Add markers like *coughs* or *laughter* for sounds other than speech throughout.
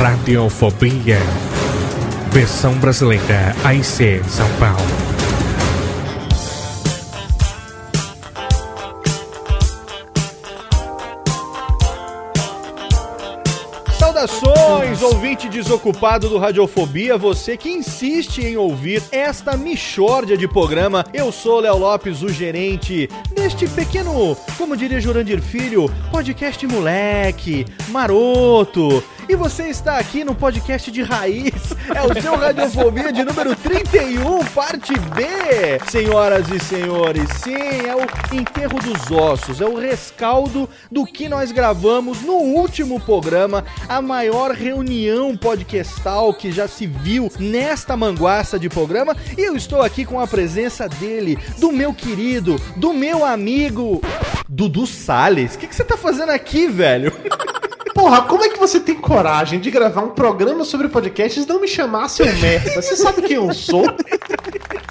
Radiofobia. Versão brasileira AIC São Paulo. Saudações, ouvinte desocupado do Radiofobia, você que insiste em ouvir esta michórdia de programa. Eu sou Léo Lopes, o gerente deste pequeno, como diria Jurandir Filho, podcast moleque, maroto. E você está aqui no podcast de raiz, é o seu Radiofobia de número 31, parte B. Senhoras e senhores, sim, é o enterro dos ossos, é o rescaldo do que nós gravamos no último programa, a maior reunião podcastal que já se viu nesta manguaça de programa. E eu estou aqui com a presença dele, do meu querido, do meu amigo, Dudu Salles. O que, que você tá fazendo aqui, velho? *laughs* Porra, como é que você tem coragem de gravar um programa sobre podcasts e não me chamar seu merda? Você sabe quem eu sou?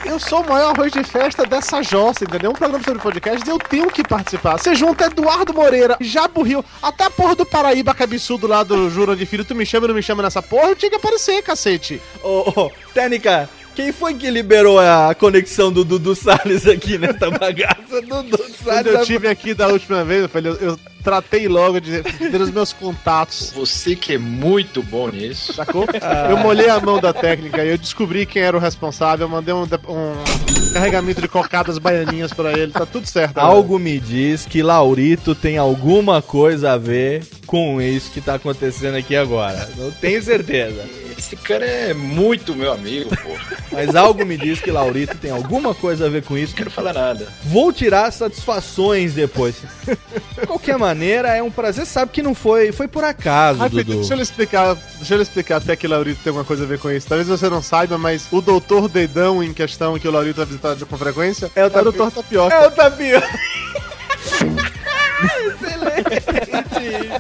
Eu sou o maior arroz de festa dessa jossa, entendeu? Um programa sobre podcasts eu tenho que participar. Você junta Eduardo Moreira, Jabo Rio, até a porra do Paraíba cabeçudo lá do Jura de Filho, tu me chama e não me chama nessa porra, eu tinha que aparecer, cacete. Ô, ô, Técnica, quem foi que liberou a conexão do Dudu Salles aqui nessa bagaça? Dudu Quando Salles. eu tive aqui da última vez, eu falei, eu, eu tratei logo de ter os meus contatos. Você que é muito bom nisso. Sacou? Eu molhei a mão da técnica e eu descobri quem era o responsável, eu mandei um, um carregamento de cocadas baianinhas pra ele, tá tudo certo. agora. Algo me diz que Laurito tem alguma coisa a ver com isso que tá acontecendo aqui agora. Não tenho certeza. Esse cara é muito meu amigo, pô. Mas algo me diz que Laurito tem alguma coisa a ver com isso. Não quero falar nada. Vou tirar satisfações depois. De qualquer maneira, é um prazer. Sabe que não foi, foi por acaso, Rapidinho, Dudu. deixa eu lhe explicar, deixa eu explicar até que o Laurito tem alguma coisa a ver com isso. Talvez você não saiba, mas o doutor Dedão em questão que o Laurito vai visitar com frequência É o é o doutor Tapioca. É o Tapioca. *laughs* Excelente!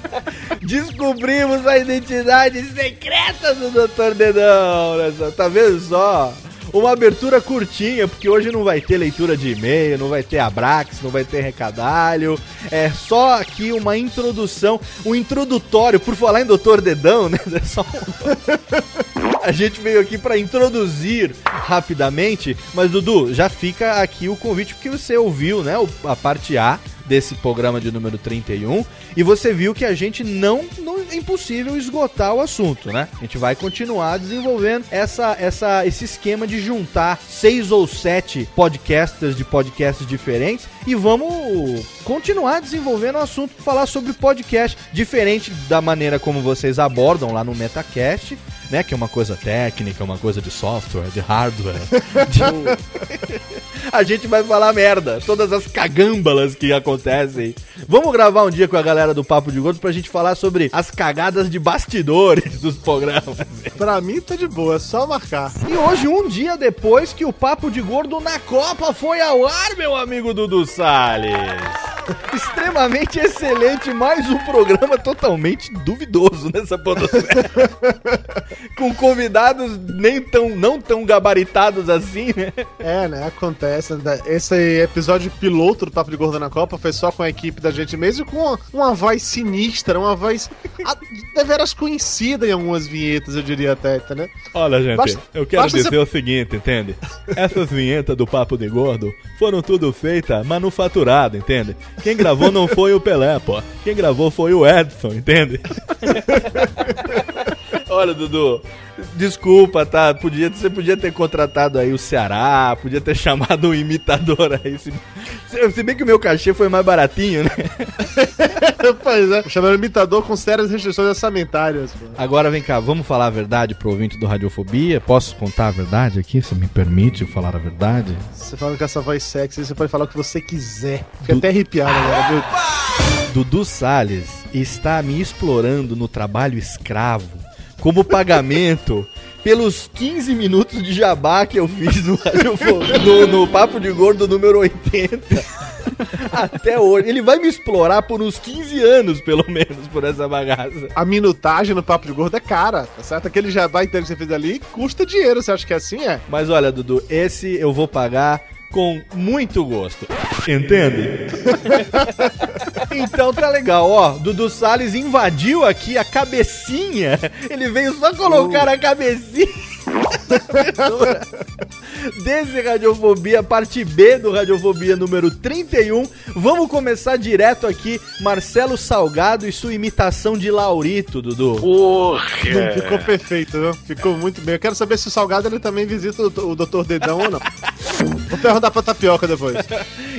Descobrimos a identidade secreta do Dr. Dedão. Tá vendo só? Uma abertura curtinha, porque hoje não vai ter leitura de e-mail, não vai ter Abrax, não vai ter recadalho. É só aqui uma introdução, um introdutório, por falar em Dr. Dedão, né? É *laughs* só um- *laughs* A gente veio aqui para introduzir rapidamente, mas Dudu, já fica aqui o convite porque você ouviu, né, a parte A desse programa de número 31 e você viu que a gente não, não é impossível esgotar o assunto, né? A gente vai continuar desenvolvendo essa, essa, esse esquema de juntar seis ou sete podcasters de podcasts diferentes e vamos continuar desenvolvendo o assunto, falar sobre podcast diferente da maneira como vocês abordam lá no Metacast, né? Que é uma coisa técnica, uma coisa de software, de hardware. de- *laughs* *laughs* a gente vai falar merda, todas as cagâmbalas que acontecem. Vamos gravar um dia com a galera do Papo de Gordo pra gente falar sobre as cagadas de bastidores dos programas. Pra mim tá de boa, é só marcar. E hoje, um dia depois que o Papo de Gordo na Copa foi ao ar, meu amigo Dudu Salles. *laughs* Extremamente excelente, mais um programa totalmente duvidoso nessa podosfera. *laughs* Com convidados nem tão, não tão gabaritados assim, né? É, né? Acontece. Esse episódio piloto do Papo de Gordo na Copa foi só com a equipe da gente mesmo, com uma, voz sinistra, uma voz deveras conhecida em algumas vinhetas, eu diria até, né? Olha, gente, Basta- eu quero dizer você- o seguinte, entende? Essas vinhetas do Papo de Gordo foram tudo feitas manufaturada, entende? Quem gravou não foi o Pelé, pô. Quem gravou foi o Edson, entende? *laughs* Olha, Dudu, desculpa, tá? Podia, você podia ter contratado aí o Ceará, podia ter *laughs* chamado um imitador aí. Se, se- bem que o meu cachê foi mais baratinho, né? *laughs* pois é. Chamando imitador com sérias restrições orçamentárias. pô. Agora vem cá, vamos falar a verdade pro ouvinte do Radiofobia? Posso contar a verdade aqui? Você me permite falar a verdade? Você falando com essa voz sexy, você pode falar o que você quiser. Fica até arrepiado agora, viu? Dudu Salles está me explorando no trabalho escravo como pagamento pelos 15 minutos de jabá que eu fiz no, no, no Papo de Gordo número 80. Até hoje. Ele vai me explorar por uns 15 anos, pelo menos, por essa bagaça. A minutagem no Papo de Gordo é cara, tá certo? Aquele jabá inteiro que você fez ali custa dinheiro, você acha que é assim? É. Mas olha, Dudu, esse eu vou pagar com muito gosto. Entende? *laughs* então tá legal, ó. Dudu Salles invadiu aqui a cabecinha. Ele veio só colocar a cabecinha. *laughs* Desse Radiofobia, parte B do Radiofobia número 31. Vamos começar direto aqui. Marcelo Salgado e sua imitação de Laurito, Dudu. Porra! Ficou perfeito, viu? Ficou muito bem. Eu quero saber se o Salgado ele também visita o, o Dr. Dedão ou não. *laughs* Perguntar pra Tapioca depois. *laughs*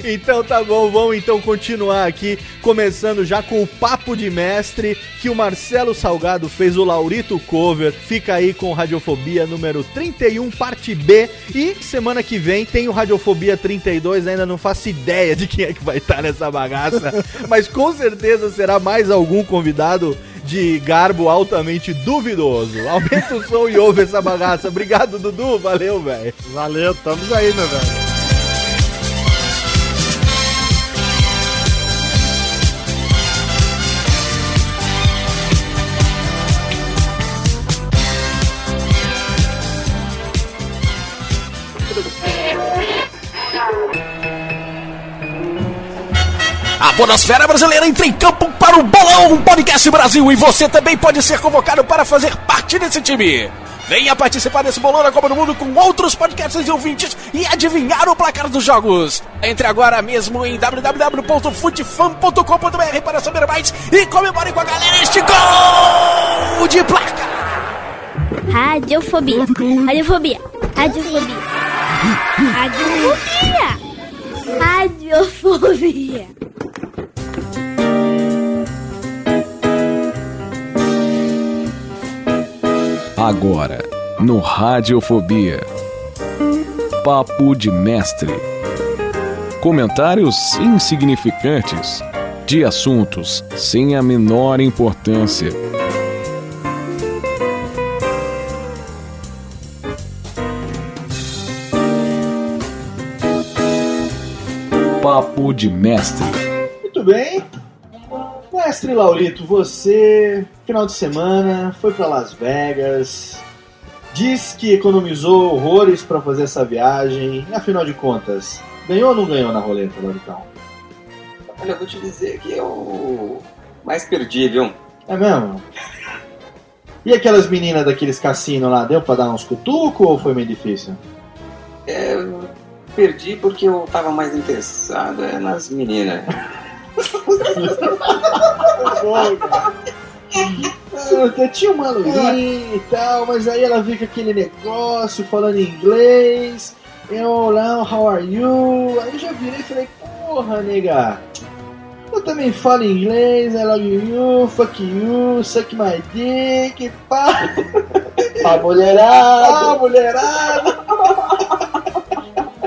Então tá bom, vamos então continuar aqui, começando já com o Papo de Mestre, que o Marcelo Salgado fez o Laurito Cover. Fica aí com Radiofobia número 31, parte B. E semana que vem tem o Radiofobia 32, ainda não faço ideia de quem é que vai estar nessa bagaça, *laughs* mas com certeza será mais algum convidado de garbo altamente duvidoso. Aumenta o som e ouve essa bagaça. Obrigado, Dudu. Valeu, velho. Valeu, estamos aí, meu velho. A Podosfera Brasileira entra em campo para o Bolão Podcast Brasil e você também pode ser convocado para fazer parte desse time. Venha participar desse bolão da Copa do Mundo com outros podcasts e ouvintes e adivinhar o placar dos jogos. Entre agora mesmo em www.futefan.com.br para saber mais e comemore com a galera este gol de placa. Radiofobia. Radiofobia. Radiofobia. Radiofobia. Radiofobia. Agora, no Radiofobia. Papo de Mestre. Comentários insignificantes de assuntos sem a menor importância. Papo de Mestre. Muito bem. Mestre Laurito, você, final de semana, foi pra Las Vegas, diz que economizou horrores pra fazer essa viagem, e afinal de contas, ganhou ou não ganhou na roleta, Lauritão? Olha, eu vou te dizer que eu mais perdi, viu? É mesmo? E aquelas meninas daqueles cassinos lá, deu pra dar uns cutucos ou foi meio difícil? É, perdi porque eu tava mais interessado é, nas meninas. *laughs* Eu tinha uma loirinha e tal, mas aí ela com aquele negócio falando inglês. Eu, olá, how are you? Aí eu já virei e falei, porra, nega. Eu também falo inglês, I love you, fuck you, suck my dick, pá. A mulherada. A mulherada.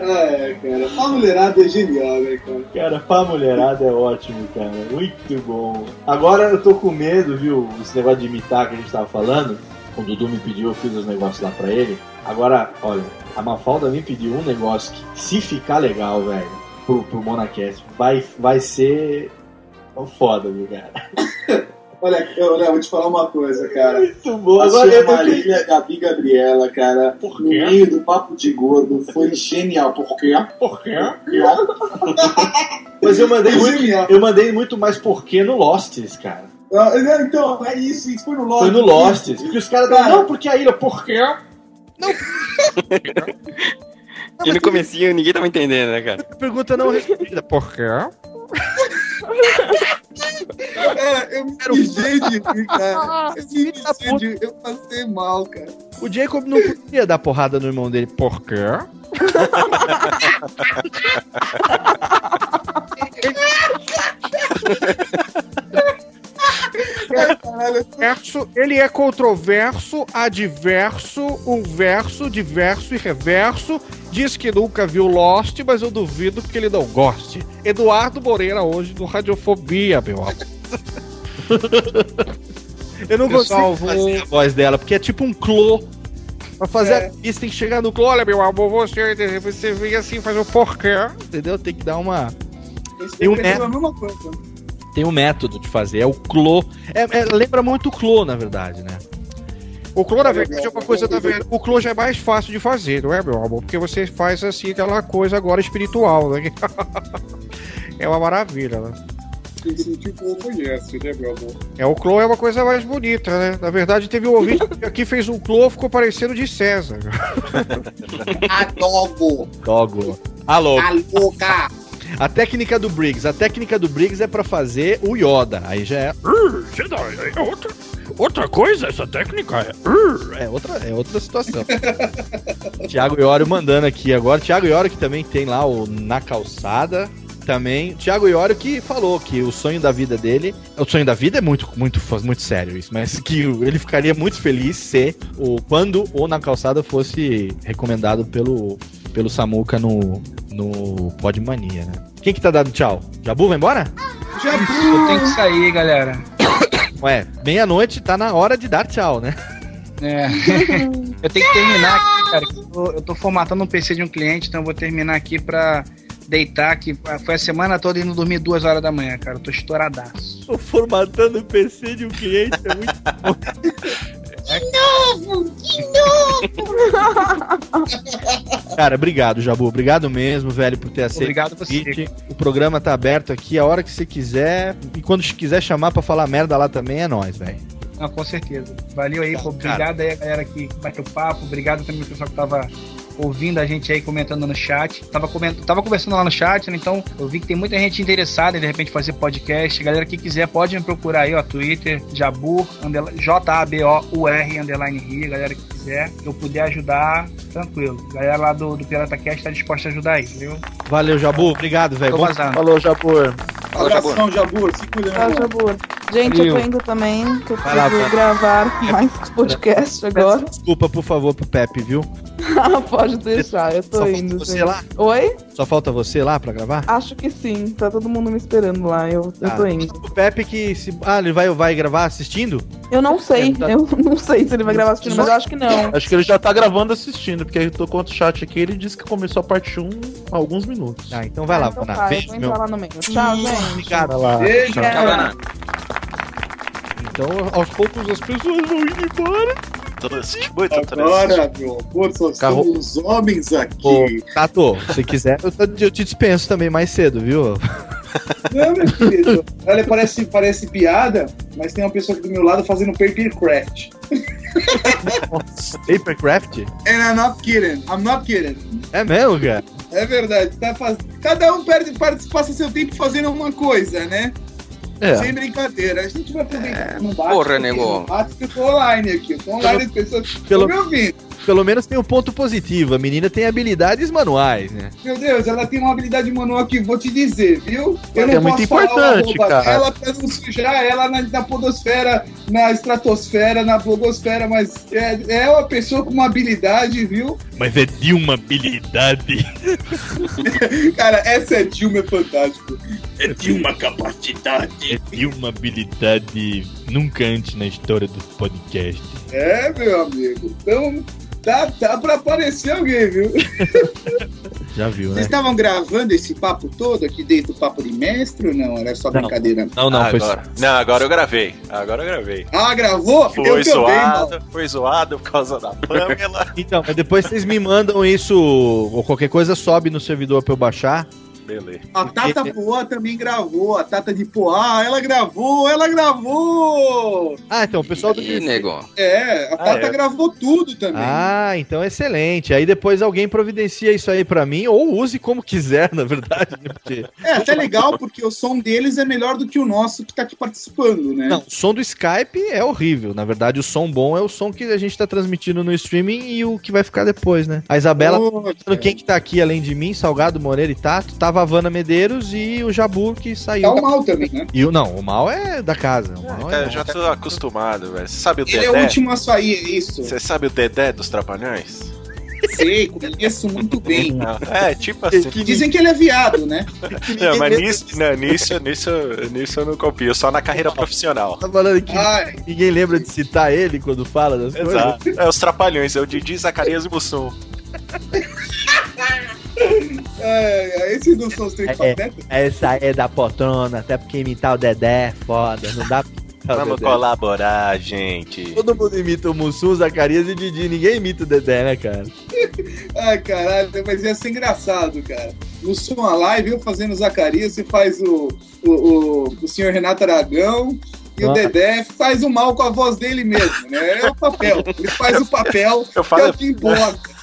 É, cara, a mulherada é genial, né, cara? Cara, pra mulherada é ótimo, cara. Muito bom. Agora eu tô com medo, viu? Esse negócio de imitar que a gente tava falando. O Dudu me pediu, eu fiz os negócios lá pra ele. Agora, olha, a Mafalda me pediu um negócio que, se ficar legal, velho, pro, pro Monacast. Vai, vai ser foda, viu, cara? *laughs* Olha, eu, Léo, vou te falar uma coisa, cara. Muito bom. A Agora eu Marília, Gabi Gabriela, cara, no meio do papo de gordo, foi genial. Por quê? Por quê? *laughs* Mas eu mandei muito, eu mandei muito mais porquê no Lostes, cara. Ah, é, Então, é isso, isso foi no Lost. Foi no Lostes. Porque os caras Cara. não, porque a ilha, por quê? *laughs* E no comecinho ninguém tava entendendo, né, cara? Pergunta não respondida. Por quê? *laughs* É, eu me mijei de rir, cara. Eu me mijei de rir, eu passei mal, cara. O Jacob não podia dar porrada no irmão dele. Por quê? *laughs* Verso, ele é controverso, adverso, um verso, diverso e reverso. Diz que nunca viu Lost, mas eu duvido que ele não goste. Eduardo Moreira hoje no Radiofobia, meu amor. *laughs* eu não Pessoal, consigo fazer a voz dela, porque é tipo um clô. Pra fazer É. a pista tem que chegar no clô. Olha, meu amor, você, você vem assim, faz o porquê. Entendeu? Tem que dar uma. Tem um, Eu é, a mesma coisa. Tem um método de fazer, é o clô. É, é- lembra muito o clô, na verdade, né? O clô, na verdade, é uma coisa da verdade. O clô já é mais fácil de fazer, não é, meu amor? Porque você faz assim aquela coisa agora espiritual, né? *laughs* é uma maravilha, né? Quem sentiu o conhece, né, meu amor? É, o clô é uma coisa mais bonita, né? Na verdade, teve um ouvinte que aqui fez um clô, ficou parecendo de César. *laughs* Adobo! Dogo. Alô. A louca! A técnica do Briggs. A técnica do Briggs é pra fazer o Yoda. Aí já é. É outra, outra coisa essa técnica. É. É outra, é outra situação. Tiago Iório mandando aqui agora. Tiago Iório que também tem lá o Na Calçada. Também. Tiago Iório que falou que o sonho da vida dele. O sonho da vida é muito, muito, muito sério isso, mas que ele ficaria muito feliz se o, quando o Na Calçada fosse recomendado pelo, pelo Samuca no, no Podmania, né? Quem que tá dando tchau? Jabu, vai embora? Eu tenho que sair, galera. Ué, meia-noite tá na hora de dar tchau, né? É. *laughs* eu tenho que terminar aqui, cara. Eu tô, eu tô formatando um PC de um cliente, então eu vou terminar aqui pra deitar, que foi a semana toda indo dormir duas horas da manhã, cara. Eu tô estouradaço. Tô formatando o PC de um cliente, é muito bom. *laughs* De novo! De novo! *laughs* Cara, obrigado, Jabu. Obrigado mesmo, velho, por ter aceito. Obrigado o você. O programa tá aberto aqui a hora que você quiser. E quando quiser chamar pra falar merda lá também, é nóis, velho. Não, com certeza. Valeu aí, pô. Obrigado aí a galera que bateu papo. Obrigado também ao pessoal que tava ouvindo a gente aí comentando no chat. Tava, coment... tava conversando lá no chat, né? Então eu vi que tem muita gente interessada em de repente fazer podcast. Galera que quiser pode me procurar aí, ó, Twitter, Jabur, J-A-B-O-U-R, underline Rio. Galera que quiser, que eu puder ajudar, tranquilo. Galera lá do, do Pirata Cast tá disposta a ajudar aí, viu? Valeu, Jabu. Obrigado, velho. Falou, Jabur. Abração, Jabur. Se cuida, irmão. Jabur. Gente, eu tô Valeu. indo também, que eu preciso gravar mais podcast agora. Desculpa, por favor, pro Pepe, viu? Ah, *laughs* Pode deixar, eu tô Só falta indo. você gente. lá? Oi? Só falta você lá pra gravar? Acho que sim, tá todo mundo me esperando lá, eu, eu Ah, tô indo. O Pepe que se. Ah, ele vai, vai gravar assistindo? Eu não sei, tá- eu *laughs* não sei se ele vai gravar assistindo, mas eu acho que não. Acho que ele já tá gravando assistindo, porque eu tô com o chat aqui ele disse que começou a parte 1 há alguns minutos. Ah, então vai lá, Então Vaná. tá, eu Beijo, meu. entrar lá no meio. Tchau, gente. Obrigado. Vai lá. Beijo, Tchau. Então, aos poucos as pessoas vão indo embora. Agora, meu amor, só Carro- homens Ô, aqui. Tato, se quiser, eu, eu te dispenso também mais cedo, viu? Não, meu querido. Olha, parece, parece piada, mas tem uma pessoa aqui do meu lado fazendo papercraft. *laughs* Papercraft? And I'm not kidding. I'm not kidding. É mesmo, cara? É verdade. Tá faz... Cada um perde, passa seu tempo fazendo uma coisa, né? É. Sem brincadeira. A gente vai aproveitar. não bate, porra, nego. Não bate que eu tô online aqui. Eu tô online, as pessoas Pelo- estão me ouvindo. Pelo menos tem um ponto positivo. A menina tem habilidades manuais, né? Meu Deus, ela tem uma habilidade manual que vou te dizer, viu? Eu É não muito posso falar o importante, arroba cara. dela pra não sujar ela na, na podosfera, na estratosfera, na blogosfera, mas é, é uma pessoa com uma habilidade, viu? Mas é de uma habilidade. *laughs* Cara, essa é Dilma é fantástico. É de uma capacidade. É de uma habilidade nunca antes na história do podcast. É, meu amigo. Então, dá, dá pra aparecer alguém, viu? *laughs* Já viu, Vocês né? estavam gravando esse papo todo aqui desde o papo de mestre ou não? Era só Não. brincadeira? Não, não, foi agora. Não, agora eu gravei. Agora eu gravei. Ah, gravou? Foi eu também, zoado, mano. foi zoado por causa da Pamela. Então, mas depois vocês me mandam isso, ou qualquer coisa sobe no servidor pra eu baixar. Beleza. A Tata Poá também gravou. A Tata de Poá, ela gravou, ela gravou! Ah, então o pessoal do. Ih, nego. É, a Ah, Tata é. gravou tudo também. Ah, então excelente. Aí depois alguém providencia isso aí pra mim, ou use como quiser, *laughs* na verdade. né? Porque... É até legal porque o som deles é melhor do que o nosso que tá aqui participando, né? Não, o som do Skype é horrível. Na verdade, o som bom é o som que a gente tá transmitindo no streaming e o que vai ficar depois, né? A Isabela, perguntando quem que tá aqui além de mim, Salgado, Moreira e Tato, tava a Vanna Medeiros e o Jabu que saiu. Tá o mal também, né? E o, não, o mal é da casa. O mal é eu já tô acostumado, velho. Você sabe o Ele é o Dedé? último a sair, é isso. Você sabe o Dedé dos Trapalhões? Sei, conheço muito bem. Não, é, tipo assim. Dizem que ele é viado, né? *laughs* Não, mas nisso, não, nisso, nisso, nisso eu não copio, só na carreira profissional. Tá falando que Ai. ninguém lembra de citar ele quando fala das coisas? Exato. É os Trapalhões, é o Didi, Zacarias e Mussum. *laughs* É, esses não são os três patetas? essa é da poltrona, até porque imitar o Dedé é foda, não dá o Vamos Dedé. colaborar, gente. Todo mundo imita o Mussum, o Zacarias e o Didi, ninguém imita o Dedé, né, cara? *laughs* Ai, caralho, mas ia ser engraçado, cara. Som a live, eu fazendo o Zacarias, você faz o, o, o, o senhor Renato Aragão e o Nossa. Dedé faz o mal com a voz dele mesmo, né? É o papel. Ele faz o papel, Eu que falo- é o que importa.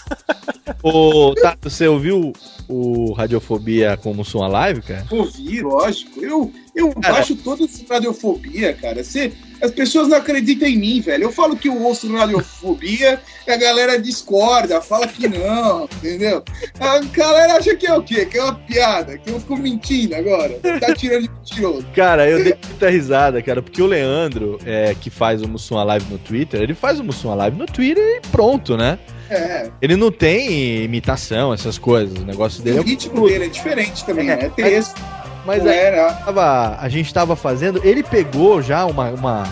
Ô, Tato, você ouviu o Radiofobia com o Mussum a live, cara? Ouvi, lógico. Eu, eu baixo toda essa radiofobia, cara. Você, as pessoas não acreditam em mim, velho. Eu falo que eu ouço radiofobia e a galera discorda, fala que não, entendeu? A galera acha que é o quê? Que é uma piada, que eu fico mentindo agora. Tá tirando de mentiroso. Cara, eu dei muita risada, cara, porque o Leandro, é, que faz o Mussum live no Twitter, ele faz o Mussum live no Twitter e pronto, né? É, Ele não tem imitação, essas coisas. O negócio dele o é ritmo dele é diferente também, É, né? É texto. Mas não aí, era. tava- a gente tava fazendo, ele pegou já uma, uma,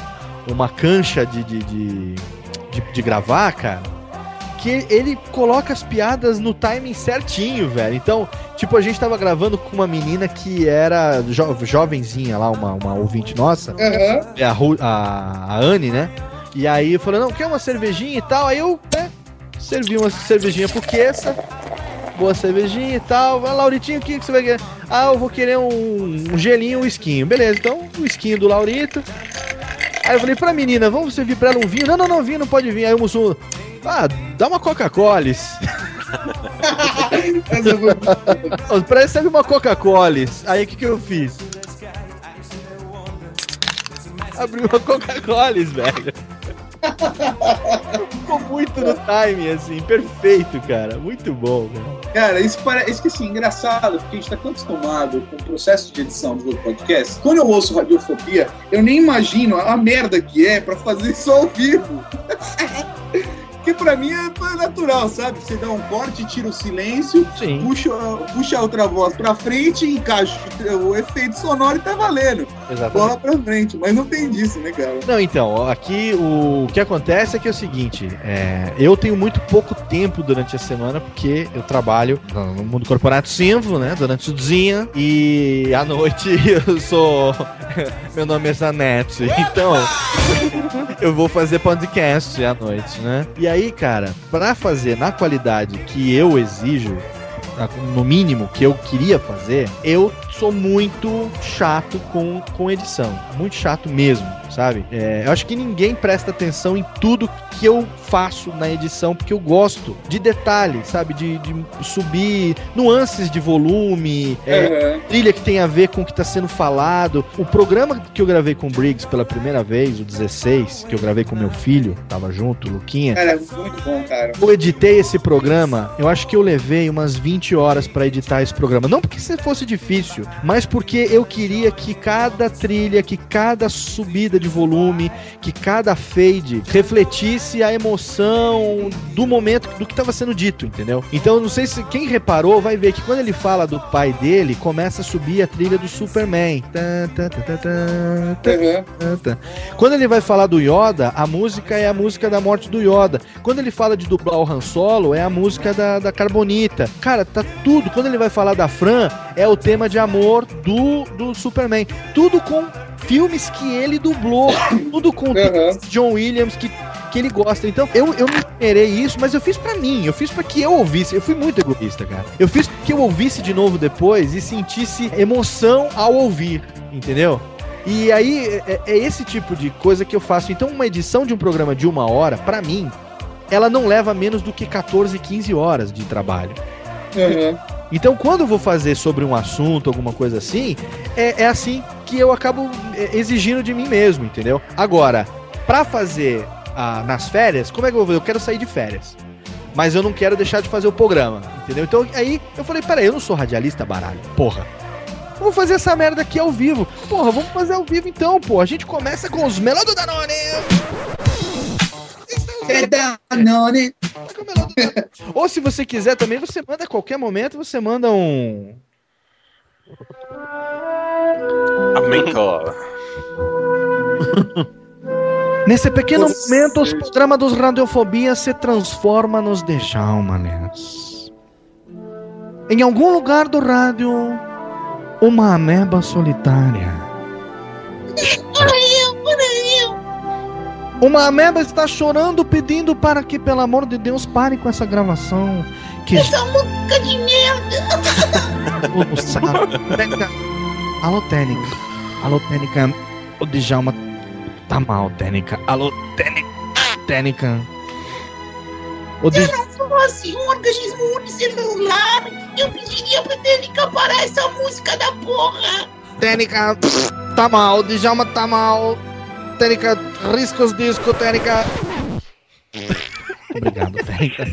uma cancha de, de, de, de- de gravar, cara, que ele coloca as piadas no timing certinho, velho. Então, tipo, a gente tava gravando com uma menina que era jo- jovenzinha lá, uma, uma ouvinte nossa, é a, a, a Anne, né? E aí falou, não, quer uma cervejinha e tal? Aí eu, né, servi uma cervejinha pro Queça, boa cervejinha e tal. Ah, Lauritinho, o que, que você vai querer? Ah, eu vou querer um, um gelinho, um esquinho. Beleza, então, o esquinho do Laurito. Aí eu falei pra menina, vamos servir pra ela um vinho? Não, não, não, vinho não pode vir. Aí o Mussum, ah, dá uma Coca-Cola. *laughs* Pra serve uma Coca-Cola. Aí o que, que eu fiz? Abri uma Coca-Cola, velho. Ficou muito no time, assim, perfeito, cara. Muito bom, cara. Cara, isso parece isso que assim, engraçado, porque a gente tá tão acostumado com o processo de edição do podcast. Quando eu ouço radiofobia, eu nem imagino a merda que é pra fazer isso ao vivo. *laughs* Pra mim é natural, sabe? Você dá um corte, tira o silêncio, puxa, puxa a outra voz pra frente, encaixa o efeito sonoro e tá valendo. Exatamente. Bola pra frente. Mas não tem disso, né, cara? Não, então, aqui o que acontece é que é o seguinte: é, eu tenho muito pouco tempo durante a semana, porque eu trabalho no mundo corporativo né? Durante o dia, e à noite *laughs* eu sou. *laughs* Meu nome é Zanete, então *laughs* eu vou fazer podcast à noite, né? E aí, cara, pra fazer na qualidade que eu exijo, no mínimo que eu queria fazer, eu sou muito chato com, com edição. Muito chato mesmo, sabe? É, eu acho que ninguém presta atenção em tudo que eu faço na edição, porque eu gosto de detalhes, sabe? De, de subir nuances de volume, é, Uhum. trilha que tem a ver com o que está sendo falado. O programa que eu gravei com o Briggs pela primeira vez, o 16, que eu gravei com meu filho, tava junto, Luquinha. Cara, é muito bom, cara. Eu editei esse programa, eu acho que eu levei umas 20 horas pra editar esse programa. Não porque se fosse difícil, mas porque eu queria que cada trilha, que cada subida de volume, que cada fade refletisse a emoção do momento do que estava sendo dito, entendeu? Então, não sei se quem reparou vai ver que quando ele fala do pai dele, começa a subir a trilha do Superman. Tá. Quando ele vai falar do Yoda, a música é a música da morte do Yoda. Quando ele fala de dublar o Han Solo, é a música da, da Carbonita. Cara, tá tudo. Quando ele vai falar da Fran, é o tema de amor do, do Superman. Tudo com filmes que ele dublou. *coughs* tudo com John Williams que, que ele gosta. Então, eu, eu me esperei isso, mas eu fiz pra mim. Eu fiz pra que eu ouvisse. Eu fui muito egoísta, cara. Eu fiz que eu ouvisse de novo depois e sentisse emoção ao ouvir. Entendeu? E aí, é, é esse tipo de coisa que eu faço. Então, uma edição de um programa de uma hora, pra mim, ela não leva menos do que 14, 15 horas de trabalho. Então, quando eu vou fazer sobre um assunto, alguma coisa assim, é, é assim que eu acabo é, exigindo de mim mesmo, entendeu? Agora, pra fazer ah, nas férias, como é que eu vou? Eu quero sair de férias. Mas eu não quero deixar de fazer o programa, entendeu? Então aí eu falei, peraí, eu não sou radialista, baralho. Porra. Vamos fazer essa merda aqui ao vivo. Porra, vamos fazer ao vivo então, pô. A gente começa com os Melô do Danone. É Danone. *laughs* Ou se você quiser também, você manda a qualquer momento, você manda um. Aumento. *laughs* Nesse pequeno momento, os programas dos Radiofobia se transforma nos Djalmanes. Em algum lugar do rádio, uma ameba solitária. Uma ameba está chorando, pedindo para que, pelo amor de Deus, pare com essa gravação. Que Essa música de merda. Todo *laughs* sabe. Tênica. Alô, Tênica. Alô, Tênica. O Djalma tá mal, Tênica. Alô, Tênica. Tênica. O Se Dj... não fosse um organismo unicelular, eu pediria pra Tênica parar essa música da porra. Tênica tá mal, o Djalma tá mal. Tênica, risca os discos, Tênica. Obrigado, Tênica.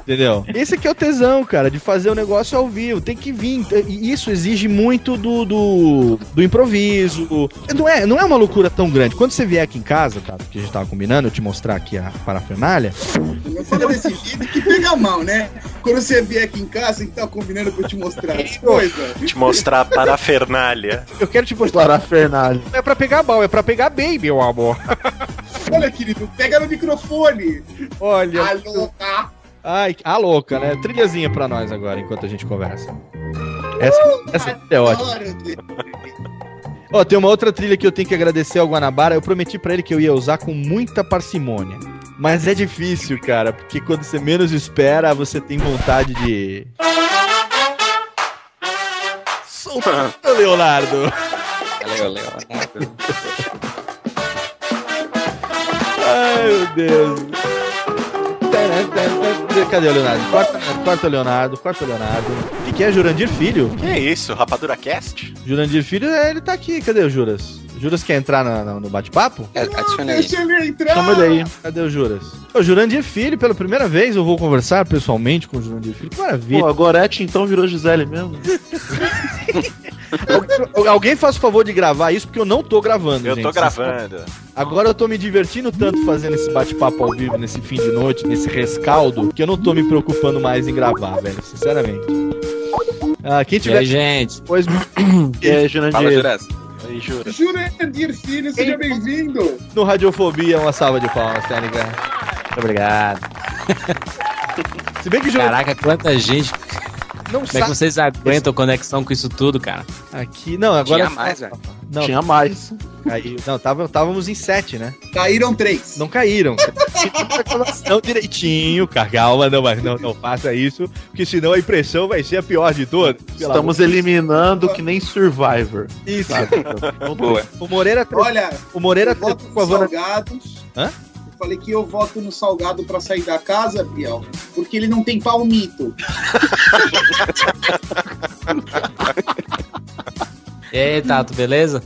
Entendeu? Esse aqui é o tesão, cara, de fazer o negócio ao vivo. Tem que vir. E isso exige muito do, do, do improviso. Não é, não é uma loucura tão grande. Quando você vier aqui em casa, tá? Que a gente tava combinando, eu te mostrar aqui a parafernália. Não fala desse jeito que pega mal, né? Quando você vier aqui em casa, a gente tá combinando pra eu te mostrar as coisas. Te mostrar a parafernália. Eu quero te mostrar. Parafernália. Não é pra pegar mal, é pra pegar bem, meu amor. Olha, querido, pega no microfone. Olha. Alô, tá? Ai, a louca, né? Trilhazinha pra nós agora, enquanto a gente conversa. Essa, essa é ótima. Ó, tem uma outra trilha que eu tenho que agradecer ao Guanabara. Eu prometi pra ele que eu ia usar com muita parcimônia. Mas é difícil, cara, porque quando você menos espera, você tem vontade de. Solta, *laughs* Leonardo! Valeu, Leonardo. Ai, meu Deus. Cadê o Leonardo? Corta, corta o Leonardo, corta o Leonardo. O que, que é Jurandir Filho? Que é isso, Rapadura Cast? Jurandir Filho, é, ele tá aqui. Cadê o Juras? Juras quer entrar na- na- no bate-papo? Adiciona aí. Deixa ele entrar. Chama ele aí. Cadê o Juras? O Jurandir Filho, pela primeira vez eu vou conversar pessoalmente com o Jurandir Filho. Que maravilha. Pô, a Gorete então virou Gisele mesmo. *laughs* Al- Alguém faz o favor de gravar isso, porque eu não tô gravando, Eu gente. tô gravando. Agora eu tô me divertindo tanto fazendo esse bate-papo ao vivo, nesse fim de noite, nesse rescaldo, que eu não tô me preocupando mais em gravar, velho, sinceramente. Ah, quem E tiver aí, gente? depois... *coughs* E aí, Fala, Jurandir? Aí, jura. Jurandir Filho, seja bem-vindo. no Radiofobia, uma salva de palmas, técnica. Muito obrigado. Se bem que Jurandir Caraca, quanta gente. Não Como é que sabe vocês aguentam conexão com isso tudo, cara? aqui... Não, agora... Tinha mais, velho. Não, Tinha mais. caiu. Não, tava, estávamos em sete, né? Caíram três. Não caíram. Não direitinho, cara. Calma, não, mas não, não faça isso, porque senão a impressão vai ser a pior de todas. Estamos eliminando que nem Survivor. Isso. Não *laughs* Boa. O Moreira, Olha, o Moreira, eu voto favor. salgados. Hã? Falei que eu voto no salgado pra sair da casa, Biel, porque ele não tem palmito. E aí, Tato, beleza?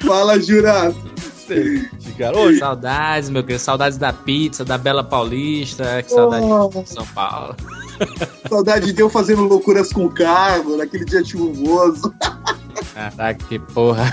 Fala, Juras. Cara, ô, Saudades, meu querido. Saudades da pizza, da Bela Paulista. Que saudade de São Paulo. *laughs* Saudade de eu fazendo loucuras com o carro naquele dia chuvoso. Caraca, que porra.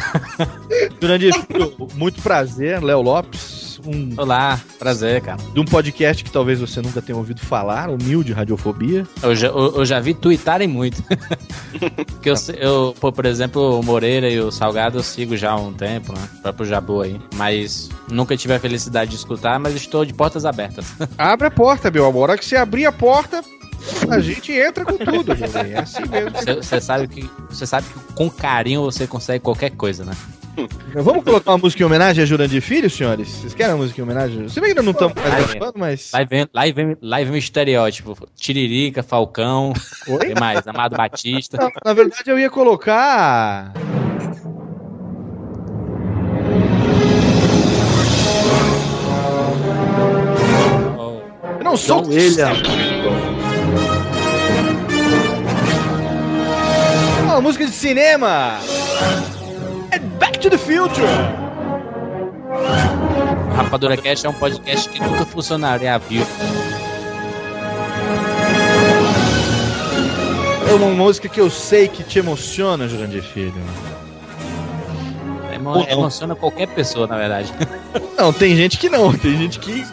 Jurandir Filho, *laughs* muito prazer, Léo Lopes. Um, Olá, prazer, cara. de um podcast que talvez você nunca tenha ouvido falar, Humilde Radiofobia. Eu já, eu, eu já vi tweetarem muito. *laughs* Porque eu, eu, pô, por exemplo, o Moreira e o Salgado eu sigo já há um tempo, né? O próprio Jabu aí. Mas nunca tive a felicidade de escutar, mas estou de portas abertas. *laughs* Abre a porta, meu amor. A hora que você abrir a porta, a gente entra com tudo. É assim mesmo. Você sabe que você sabe que com carinho você consegue qualquer coisa, né? Vamos colocar uma música em homenagem a Jurandir Filho, senhores? Vocês querem uma música em homenagem? Você vê que ainda não estamos mais gravando, mas. Lá vem, lá vem, lá vem o estereótipo. Tiririca, Falcão. Oi? Mais? Amado Batista. Não, na verdade, eu ia colocar. Eu não sou. John Williams. Uma música de cinema! É Back to the Future! Rapadura Cast é um podcast que nunca funcionaria a vivo. É uma música que eu sei que te emociona, Jurandir Filho. Emo- Ou não. emociona qualquer pessoa, na verdade. *laughs* Não, tem gente que não, tem gente que.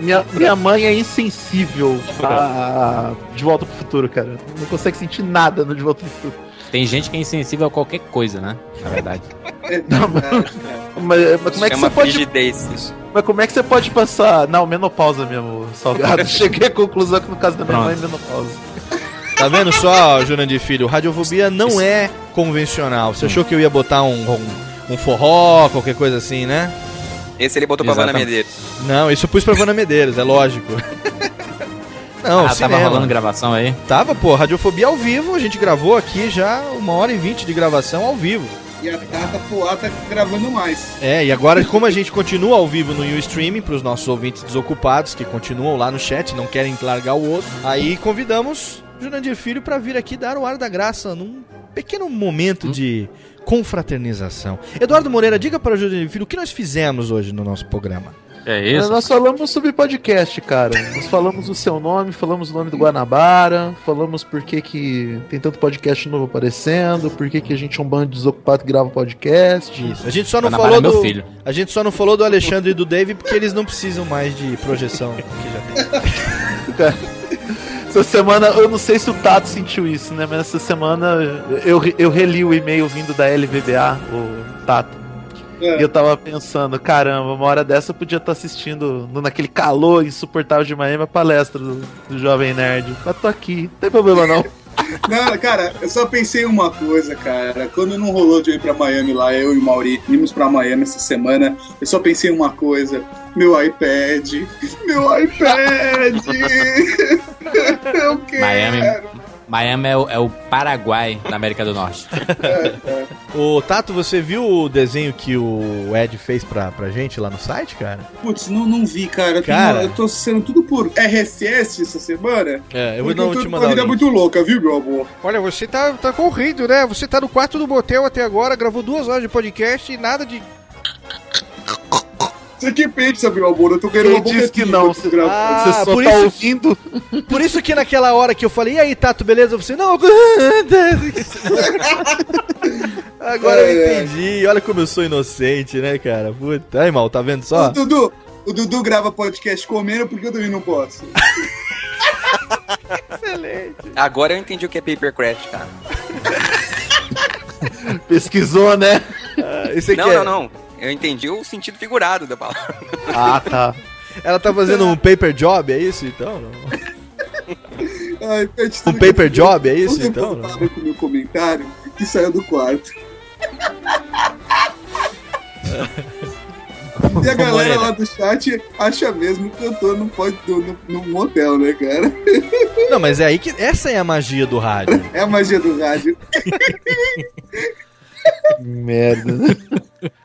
Minha, minha mãe é insensível a De Volta pro Futuro, cara. Não consegue sentir nada no De Volta pro Futuro. Tem gente que é insensível a qualquer coisa, né? Na verdade. *laughs* *laughs* Mas, mas como é que você pode. frigidez. Mas como é que você pode passar. Não, menopausa mesmo, salgado. *laughs* Cheguei à conclusão que no caso da minha mãe é menopausa. Tá vendo só, Jurandir Filho? Radiofobia não é convencional. Você achou que eu ia botar um, um, um forró, qualquer coisa assim, né? Esse ele botou pra Vanna Exatamente. Medeiros. Não, isso eu pus pra Vana Medeiros, é lógico. Não, ah, tava cinema. rolando gravação aí. Tava, pô, Radiofobia ao vivo, a gente gravou aqui já uma hora e vinte de gravação ao vivo. E a Tata Poá tá gravando mais. É, e agora, como a gente continua ao vivo no Ustream, para os nossos ouvintes desocupados que continuam lá no chat, não querem largar o outro, aí convidamos Jurandir Filho para vir aqui dar o ar da graça num pequeno momento de confraternização. Eduardo Moreira, diga para o Jurandir Filho o que nós fizemos hoje no nosso programa. É Mas Nós falamos sobre podcast, cara. Nós falamos o seu nome, falamos o nome do Guanabara, falamos por que, que tem tanto podcast novo aparecendo, por que, que a gente é um bando de desocupado que grava podcast. Isso. A gente só não Guanabara falou é meu do filho. A gente só não falou do Alexandre e do Dave porque eles não precisam mais de projeção que já tem. Cara, *laughs* Essa semana, eu não sei se o Tato sentiu isso, né? Mas essa semana eu, eu reli o e-mail vindo da LVBA, o Tato. É. E eu tava pensando, caramba, uma hora dessa eu podia estar assistindo no- naquele calor insuportável de Miami a palestra do, do Jovem Nerd. Mas tô aqui, não tem problema não. *laughs* Não, cara, eu só pensei uma coisa, cara. Quando não rolou de eu ir pra Miami lá, eu e o Mauri vimos pra Miami essa semana, eu só pensei uma coisa. Meu iPad. Meu iPad! *laughs* eu quero! Miami, Miami é o, é o Paraguai da América do Norte. *laughs* Ô, Tato, você viu o desenho que o Ed fez pra, pra gente lá no site, cara? Putz, não, não vi, cara. Eu tô- Cara. Eu tô sendo tudo por RSS essa semana. É, eu vou não tô te com uma o vida link. muito louca, viu, meu amor? Olha, você tá, tá corrido, né? Você tá no quarto do motel até agora, gravou duas horas de podcast e nada de. Você que pensa, meu amor? Eu tô querendo Quem uma disse que não? gravo. Ah, Você só por tá isso- ouvindo. *laughs* Por isso que naquela hora que eu falei, e aí, Tato, beleza? Você, não. *laughs* Agora eu É, é. entendi. Olha como eu sou inocente, né, cara? Puta. Aí, mal, tá vendo O só? Dudu, o Dudu grava podcast comendo porque eu também não posso. *laughs* Agora eu entendi o que é papercraft, cara. Pesquisou, né? Ah, esse aqui Não, é- não, não. Eu entendi o sentido figurado da palavra. *laughs* Ah, tá. Ela tá fazendo um paper job, é isso então? *laughs* Ai, pede Um paper eu- job, é isso eu então? tava com o meu comentário que saiu do quarto. E a *laughs* galera lá do chat acha mesmo que eu tô no, no, no, no motel, né, cara? Não, mas é aí que. Essa é a magia do rádio. É a magia do rádio. Merda.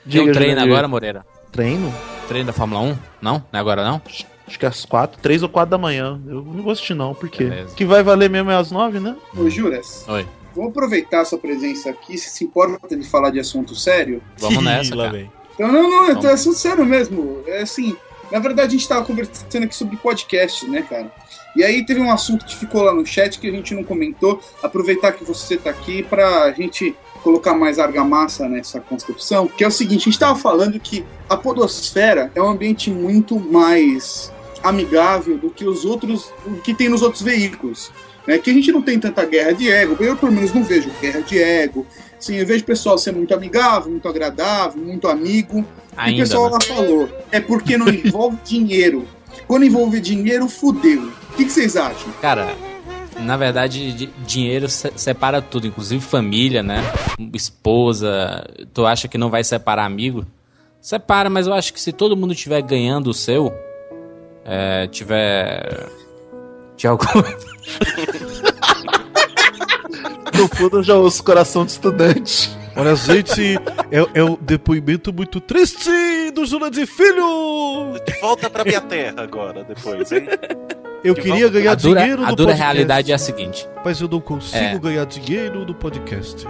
Tem um treino agora, Moreira? Treino? Treino da Fórmula 1? Não? Não é agora não? Acho que é às quatro, três ou quatro da manhã. Eu não vou assistir não, porque Beleza. que vai valer mesmo é às nove, né? Ô, Juras, Oi. vamos aproveitar a sua presença aqui. Se se importa de falar de assunto sério? Vamos nessa, Lá cara. vem. Então, não, não, eu tô Vamos. assunto sério mesmo. É assim, Na verdade, a gente tava conversando aqui sobre podcast, né, cara? E aí teve um assunto que ficou lá no chat que a gente não comentou. Aproveitar que você tá aqui pra gente colocar mais argamassa nessa construção, que é o seguinte, a gente tava falando que a podosfera é um ambiente muito mais amigável do que os outros, do que tem nos outros veículos. Né? Que a gente não tem tanta guerra de ego. Eu, pelo menos, não vejo guerra de ego. Sim, eu vejo o pessoal ser muito amigável, muito agradável, muito amigo. e o Ainda, pessoal né? lá falou, é porque não envolve *laughs* dinheiro. Quando envolve dinheiro, fudeu. O que, que vocês acham? Cara, na verdade, di- dinheiro se- separa tudo, inclusive família, né? Esposa. Tu acha que não vai separar amigo? Separa, mas eu acho que se todo mundo estiver ganhando o seu, é, tiver. Tiver algum. *laughs* No fundo, já ouço coração de estudante. Olha, gente, é, é um depoimento muito triste do Filho! De volta pra minha terra agora, depois, hein? Eu De queria ganhar a dura, dinheiro a dura podcast. realidade é a seguinte. Mas eu não consigo É. ganhar dinheiro no podcast.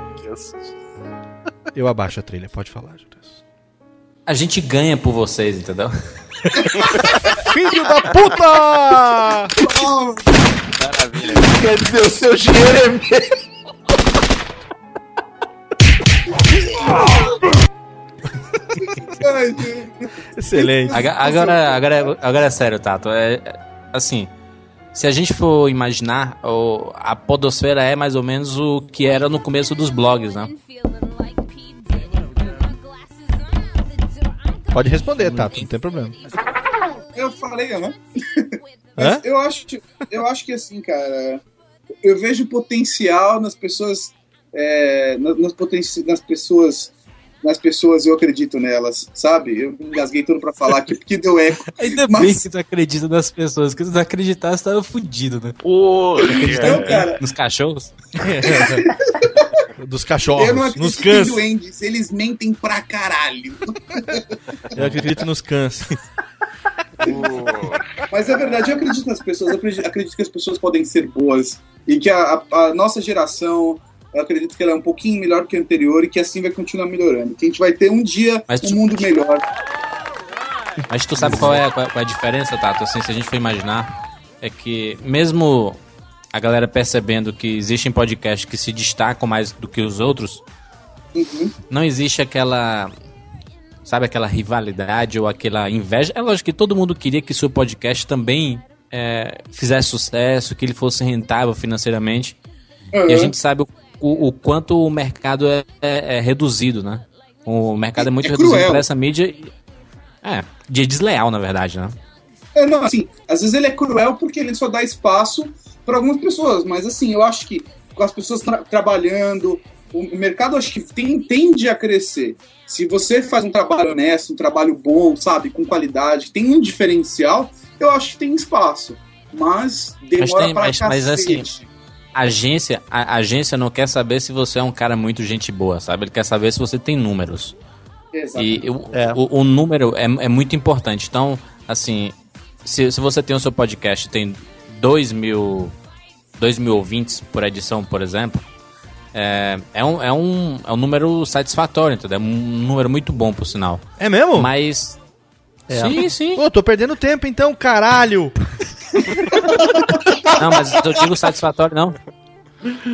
Eu abaixo a trilha, pode falar, Juras. A gente ganha por vocês, entendeu? *laughs* Filho da puta! Maravilha. Quer dizer, o seu dinheiro é meu. *laughs* Excelente. Agora, agora, agora é sério, Tato. É, é, assim, se a gente for imaginar, o- a podosfera é mais ou menos o que era no começo dos blogs, né? Pode responder, Tato, não tem problema. Eu falei? *laughs* Mas eu acho, eu acho que assim, cara, eu vejo potencial nas pessoas, é, nas, nas, nas pessoas, nas pessoas eu acredito nelas, sabe? Eu me engasguei tudo pra falar aqui porque deu eco. *laughs* Ainda bem que tu acredita nas pessoas, que se tu não acreditasse, tava fudido, né? Acreditar Então, cara- nos cachorros? Dos cachorros, eu não nos acredito em cães. duendes, eles mentem pra caralho. Eu acredito nos cães. Mas é verdade, eu acredito nas pessoas, eu acredito, acredito que as pessoas podem ser boas e que a, a- a nossa geração, eu acredito que ela é um pouquinho melhor que a anterior e que assim vai continuar melhorando. Que a gente vai ter um dia Mas um tu- mundo melhor. Mas tu sabe qual é, qual é- qual é a diferença, Tato? Assim, se a gente for imaginar, é que mesmo a galera percebendo que existem podcasts que se destacam mais do que os outros, Uhum. não existe aquela. Sabe aquela rivalidade ou aquela inveja? É lógico que todo mundo queria que seu podcast também é, fizesse sucesso, que ele fosse rentável financeiramente. E a Uhum. gente sabe o, o- o quanto o mercado é, é- é reduzido, né? O mercado é muito É reduzido para essa mídia. É, de desleal, na verdade, né? É, não, assim, às vezes ele é cruel porque ele só dá espaço para algumas pessoas, mas assim, eu acho que com as pessoas tra- trabalhando, o mercado acho que tem- tende a crescer. Se você faz um trabalho honesto, um trabalho bom, sabe, com qualidade, tem um diferencial, eu acho que tem espaço. Mas Mas, demora tem, pra mas, mas assim, cacete. Agência, a, agência não quer saber se você é um cara muito gente boa, sabe? Ele quer saber se você tem números. Exatamente. E o, o, o número é, é muito importante. Então, assim, se, se você tem o seu podcast e tem 2 mil, 2 mil ouvintes por edição, por exemplo, é, é, um, é, um, é um número satisfatório, entendeu? É um número muito bom, por sinal. É mesmo? Mas. É. Sim, sim. Pô, tô perdendo tempo então, caralho! *laughs* *laughs* Não, mas eu digo satisfatório, não.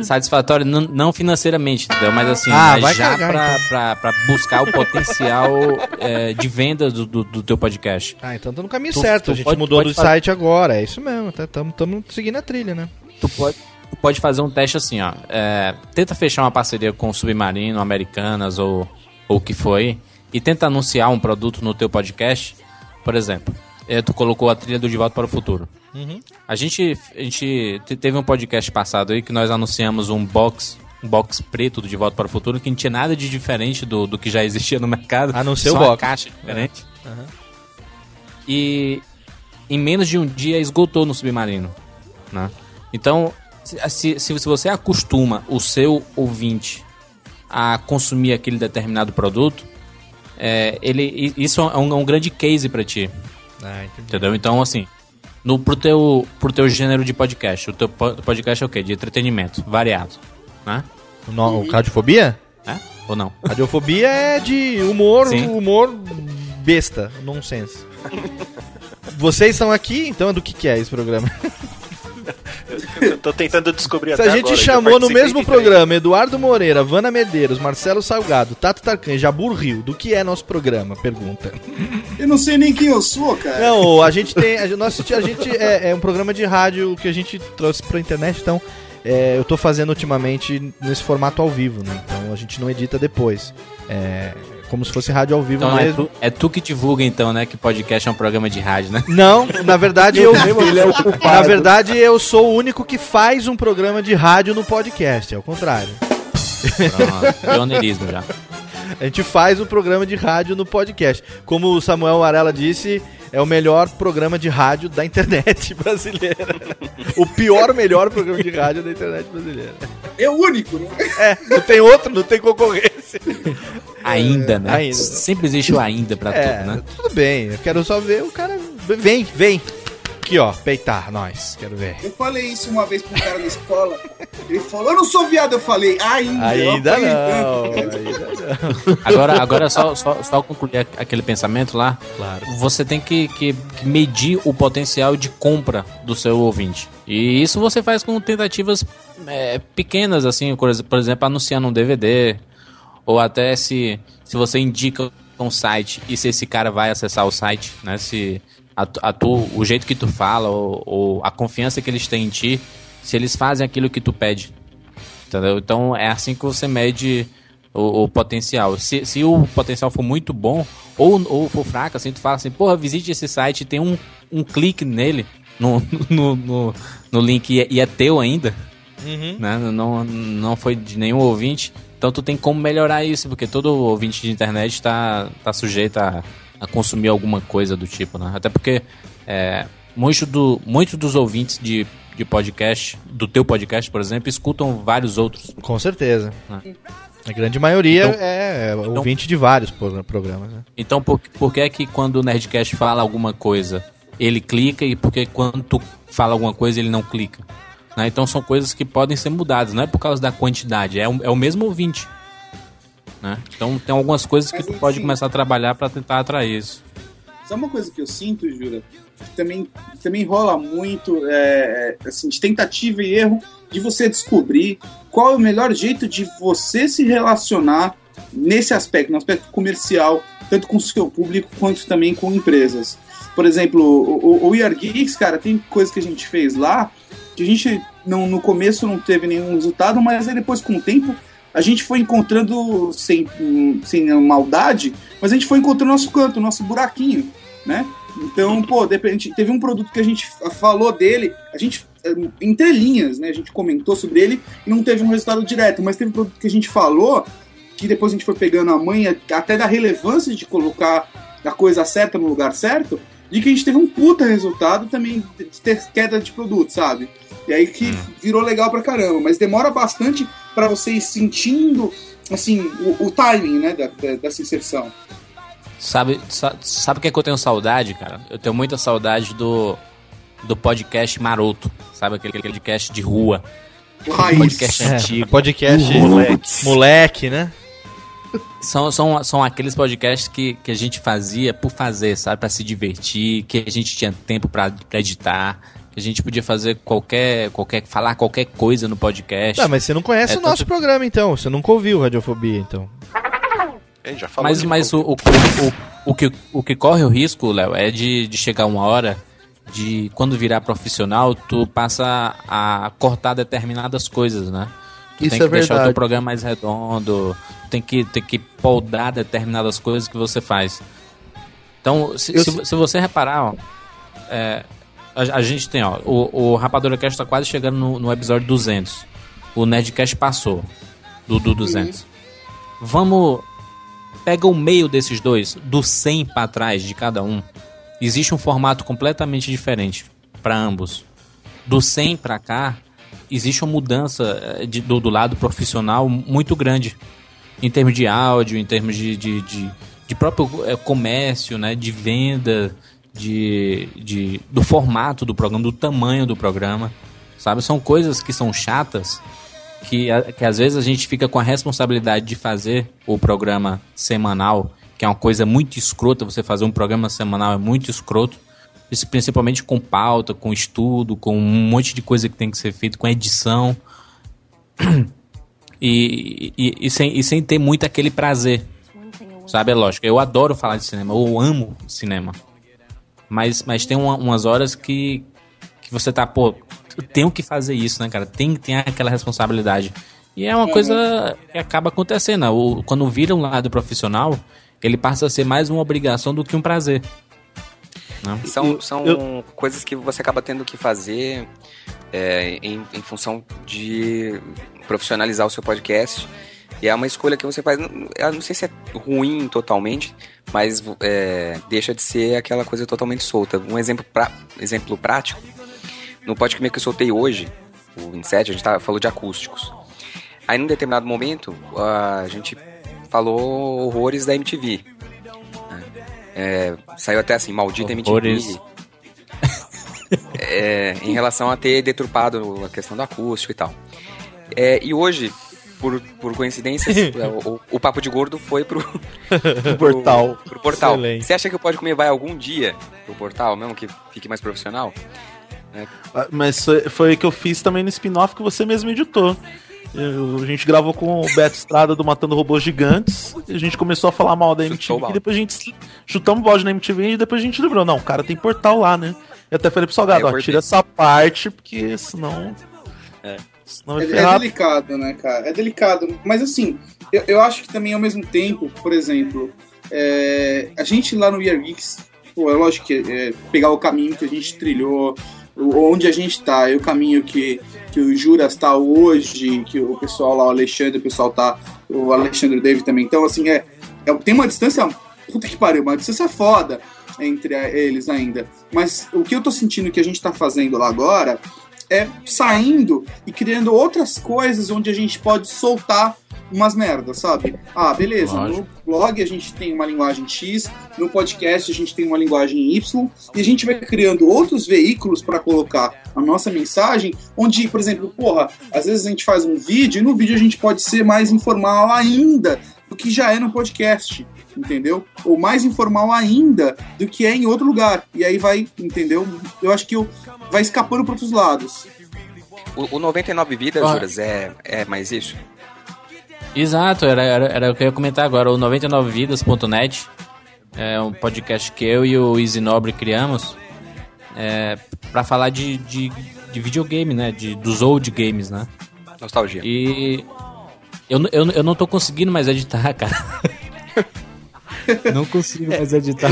Satisfatório não, não financeiramente, entendeu? Mas assim, Ah, mas já pra, então. buscar o potencial é, *laughs* de venda do, do, do teu podcast. Ah, então tá no caminho Tu- certo. tu a gente pode- mudou pode do fazer- site agora. É isso mesmo. Tá, tamo, tamo seguindo a trilha, né? Tu pode, tu pode fazer um teste assim, ó. é, tenta fechar uma parceria com o Submarino, Americanas ou ou o que foi e tenta anunciar um produto no teu podcast. Por exemplo, é, tu colocou a trilha do De Volta para o Futuro. Uhum. A gente, a gente te- teve um podcast passado aí que nós anunciamos um box, um box preto do De Volta para o Futuro que não tinha nada de diferente do, do que já existia no mercado. A não ser só o uma box. caixa diferente. Uhum. E em menos de um dia esgotou no Submarino, né? Então, se, se, se você acostuma o seu ouvinte a consumir aquele determinado produto, é, ele, isso é um, é um grande case para ti. Ah. Entendeu? Então, assim, no, pro, teu, pro teu gênero de podcast, o teu po- podcast é o quê? De entretenimento, variado, né? O, no, o Radiofobia? É? Ou não? Radiofobia é de humor, Sim. humor besta, nonsense. vocês estão aqui, então do que, que é esse programa? *laughs* Eu tô tentando descobrir Se até a gente agora, chamou no mesmo programa Eduardo Moreira, Vana Medeiros, Marcelo Salgado, Tato Tarkan e Jabur Rio, do que é nosso programa? Pergunta. Eu não sei nem quem eu sou, cara. Não, a gente tem. A nosso, a gente é, é um programa de rádio que a gente trouxe pra internet, então é, eu tô fazendo ultimamente nesse formato ao vivo, né? Então a gente não edita depois. É como se fosse rádio ao vivo Então é mesmo. tu, é tu que divulga então, né? Que podcast é um programa de rádio, né? Não, na verdade eu. *laughs* Ele é o *laughs* culpado. na verdade eu sou o único que faz um programa de rádio no podcast, é o contrário. Pronto, pioneirismo já. A gente faz um programa de rádio no podcast. Como o Samuel Varela disse, é o melhor programa de rádio da internet *laughs* brasileira. o pior melhor programa de rádio da internet brasileira. É o único, né? É, não tem outro, não tem concorrência. Ainda, né? Ainda. Sempre existe o ainda pra É, tudo, né? tudo bem, eu quero só ver o cara. Vem, vem. Aqui, ó, peitar nós, quero ver. Eu falei isso uma vez pra um cara na escola. Ele falou, eu não sou viado. Eu falei, ainda. Ainda não, ainda não. Agora, agora só, só, só concluir aquele pensamento lá. Claro. Você tem que, que, que medir o potencial de compra do seu ouvinte. E isso você faz com tentativas é, pequenas, assim, por exemplo, anunciando um DVD. Ou até se, se você indica um site e se esse cara vai acessar o site, né? Se a, tu- a tu, o jeito que tu fala ou, ou a confiança que eles têm em ti, se eles fazem aquilo que tu pede. Entendeu? Então é assim que você mede o, o potencial. Se, se o potencial for muito bom ou, ou for fraco, assim, tu fala assim, porra, visite esse site, tem um, um clique nele, no, *laughs* no, no, no link e é, e é teu ainda, Uhum. né? Não, não foi de nenhum ouvinte. Então tu tem como melhorar isso, porque todo ouvinte de internet está tá sujeito a, a consumir alguma coisa do tipo, né? Até porque é, muitos do, muito dos ouvintes de, de podcast, do teu podcast, por exemplo, escutam vários outros. Com certeza. né? A grande maioria Então- é então- ouvinte de vários pro- programas, né? Então por, por que é que quando o Nerdcast fala alguma coisa, ele clica e por que quando tu fala alguma coisa ele não clica? Né? Então são coisas que podem ser mudadas, não é por causa da quantidade, é o, é o mesmo ouvinte. Né? Então tem algumas coisas que tu pode começar a trabalhar para tentar atrair isso. Sabe uma coisa que eu sinto, Jura? Que também, também rola muito é, é, assim, de tentativa e erro de você descobrir qual é o melhor jeito de você se relacionar nesse aspecto, no aspecto comercial, tanto com o seu público quanto também com empresas. Por exemplo, o, o, o We Are Geeks, cara, tem coisa que a gente fez lá que a gente não, no começo não teve nenhum resultado, mas aí depois com o tempo a gente foi encontrando sem, sem maldade, mas a gente foi encontrando nosso canto, nosso buraquinho, né? Então, pô, de repente, teve um produto que a gente falou dele, a gente, eh, entre linhas, né? A gente comentou sobre ele e não teve um resultado direto, mas teve um produto que a gente falou, que depois a gente foi pegando a manha, até da relevância de colocar a coisa certa no lugar certo, de que a gente teve um puta resultado também de ter queda de produto, sabe? E aí que virou legal pra caramba, mas demora bastante pra você ir sentindo, assim, o, o timing, né, da, da- dessa inserção. Sabe, sa- sabe o que, é que eu tenho saudade, cara? Eu tenho muita saudade do, do podcast maroto, sabe? Aquele, aquele podcast de rua. Raiz. podcast É, antigo. podcast moleque. moleque, né? São, são, são aqueles podcasts que, que a gente fazia por fazer, sabe? Pra se divertir, que a gente tinha tempo pra, pra editar, que a gente podia fazer qualquer, qualquer. falar qualquer coisa no podcast. Ah, mas você não conhece É o nosso tanto- programa, então. Você nunca ouviu Radiofobia, então. Ele já falou Mas, de mas o, o, o, o, que, o que corre o risco, Léo, é de, de chegar uma hora de quando virar profissional, tu passa a cortar determinadas coisas, né? Isso tem é que deixar o verdade. teu programa mais redondo, tem que, tem que poldar determinadas coisas que você faz. Então, se, se, se- você reparar, ó, é, a, a gente tem, ó, o, o Rapadura Cast tá quase chegando no, no episódio 200. O Nerdcast passou do, do 200. Vamos. Pega o meio desses dois, do 100 pra trás de cada um. Existe um formato completamente diferente para ambos. Do 100 pra cá, existe uma mudança eh, de- do, do lado profissional muito grande. Em termos de áudio, em termos de, de, de, de próprio eh, comércio, né, de venda, de, de, do formato do programa, do tamanho do programa. Sabe? São coisas que são chatas que, que às vezes a gente fica com a responsabilidade de fazer o programa semanal, que é uma coisa muito escrota, você fazer um programa semanal é muito escroto, principalmente com pauta, com estudo, com um monte de coisa que tem que ser feito, com edição. E, e, e sem, e sem ter muito aquele prazer. Sabe, é lógico. Eu adoro falar de cinema, eu amo cinema. Mas, mas tem uma- umas horas que, que você tá, pô, eu tenho que fazer isso, né, cara? Tem, tem aquela responsabilidade. E é uma Uhum. coisa que acaba acontecendo. né? O, quando vira um lado profissional, ele passa a ser mais uma obrigação do que um prazer. Né? São, são coisas que você acaba tendo que fazer é, em, em função de profissionalizar o seu podcast. E é uma escolha que você faz. Eu não sei se é ruim totalmente, mas é, deixa de ser aquela coisa totalmente solta. Um exemplo, pra, exemplo prático: no podcast que eu soltei hoje, o 27, a gente tava, falou de acústicos. Aí, num determinado momento, a gente falou horrores da MTV. É, saiu até assim, maldita. MTV. É, em relação a ter deturpado a questão do acústico e tal. É, e hoje, por, por coincidência, *laughs* o, o Papo de Gordo foi pro, *laughs* pro portal. Pro portal. Excelente. Você acha que o Pode Comer vai algum dia pro portal, mesmo que fique mais profissional? É, Mas foi, foi o que eu fiz também no spin-off que você mesmo editou. Eu- a gente gravou com o Beto Estrada do Matando Robôs Gigantes. E a gente começou a falar mal da MTV. E depois a gente chutamos o balde na MTV e depois a gente lembrou: não, o cara tem portal lá, né? Eu até falei pro Salgado: eu ó, tira essa parte, porque senão. Senão É, vai é ferrar. delicado, né, cara? É delicado. Mas assim, eu, eu acho que também ao mesmo tempo, por exemplo, é, a gente lá no Year Geeks, pô, é lógico que é, pegar o caminho que a gente trilhou, onde a gente tá, e o caminho que, que o Juras tá hoje, que o pessoal lá, o Alexandre, o pessoal tá, o Alexandre David também. Então, assim, é, é- tem uma distância, puta que pariu, uma distância foda entre eles ainda. Mas o que eu tô sentindo que a gente tá fazendo lá agora é saindo e criando outras coisas onde a gente pode soltar umas merdas, sabe? Ah, beleza, Lógico. no blog a gente tem uma linguagem X, no podcast a gente tem uma linguagem Y, e a gente vai criando outros veículos para colocar a nossa mensagem, onde, por exemplo, porra, às vezes a gente faz um vídeo e no vídeo a gente pode ser mais informal ainda do que já é no podcast, entendeu? Ou mais informal ainda do que é em outro lugar. E aí vai, entendeu? Eu acho que eu, vai escapando para outros lados. O, o 99 Vidas, Ah. Juras, é, é mais isso? Exato, era, era, era o que eu ia comentar agora. O 99vidas.net é um podcast que eu e o Easy Nobre criamos é, para falar de, de, de videogame, né? De, dos old games, né? Nostalgia. E eu, eu, eu não tô conseguindo mais editar, cara. *laughs* não consigo mais editar.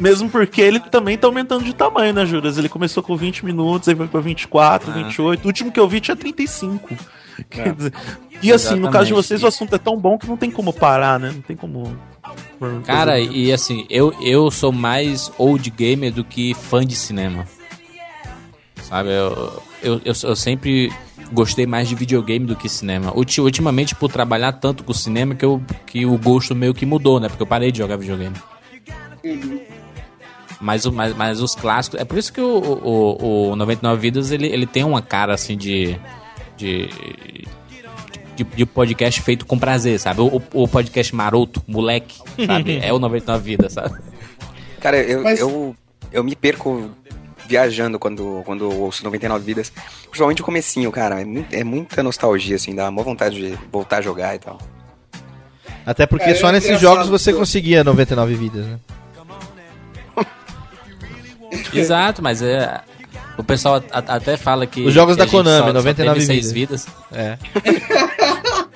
Mesmo porque ele também tá aumentando de tamanho, né, Juras? Ele começou com 20 minutos, aí foi pra 24, Ah. 28. O último que eu vi tinha 35. *laughs* Quer É. dizer, e assim, no caso de Exatamente. vocês, o assunto é tão bom que não tem como parar, né? Não tem como. Cara, e assim, eu, eu sou mais old gamer do que fã de cinema. Sabe, eu, eu, eu, eu sempre gostei mais de videogame do que cinema. Ulti- Ultimamente, por trabalhar tanto com cinema, que, eu, que o gosto meio que mudou, né? Porque eu parei de jogar videogame. Mas, mas, mas os clássicos. É por isso que o, o, o 99 Vidas ele, ele tem uma cara assim de. De de, de podcast feito com prazer, sabe? O, o podcast maroto, moleque, sabe? *laughs* É o 99 Vidas, sabe? Cara, eu, eu, eu me perco viajando quando, quando ouço 99 Vidas. Principalmente o comecinho, cara. É, muito- é muita nostalgia, assim, dá uma vontade de voltar a jogar e tal. Até porque É, só é nesses jogos você conseguia 99 vidas, né? Exato, mas é. O pessoal a- a- até fala que. Os jogos que da a Konami, só- só 99 teve seis vidas. vidas. É.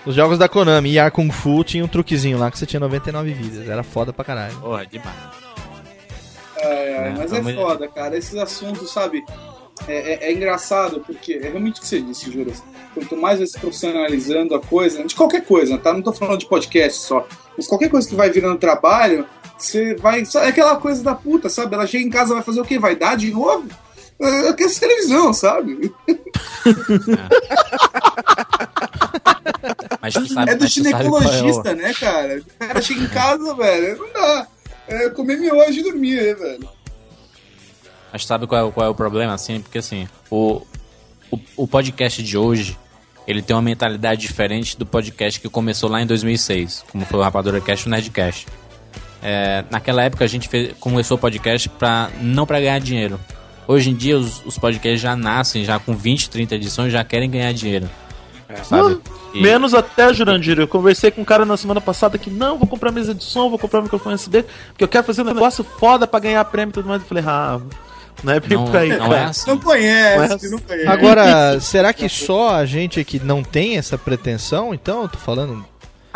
Os jogos da Konami, Yar Kung Fu, tinha um truquezinho lá que você tinha 99 vidas. Era foda pra caralho. Porra, demais. É, é, mas é foda, cara. Esses assuntos, sabe? É, é- é engraçado, porque é realmente o que você disse, Juras. Quanto mais vai se profissionalizando a coisa, de qualquer coisa, tá? Não tô falando de podcast só. Mas qualquer coisa que vai virando trabalho, você vai. É aquela coisa da puta, sabe? Ela chega em casa vai fazer o quê? Vai dar de novo? É, que essa televisão, sabe? Mas tu sabe, é do mas tu sabe qual é ginecologista, né, cara? O cara chega em casa, velho, não dá. É comer miojo e dormir, né, velho? Mas sabe qual é, o- qual é o problema, assim? Porque assim, o, o, o podcast de hoje, ele tem uma mentalidade diferente do podcast que começou lá em 2006, como foi o Rapadura Cast e o Nerdcast. é, naquela época a gente fez, começou o podcast pra, não para ganhar dinheiro. Hoje em dia os, os podcasts já nascem já com 20, 30 edições já querem ganhar dinheiro. Sabe? E- Menos até, Jurandir. Eu conversei com um cara na semana passada que não, vou comprar mesa de som, vou comprar microfone SD, porque eu quero fazer um negócio foda pra ganhar prêmio e tudo mais. Eu falei, ah, não é bem Não- por aí, não cara. é assim. Não conhece, Não é assim. não conhece. Agora, será que só a gente aqui não tem essa pretensão? Então, eu tô falando.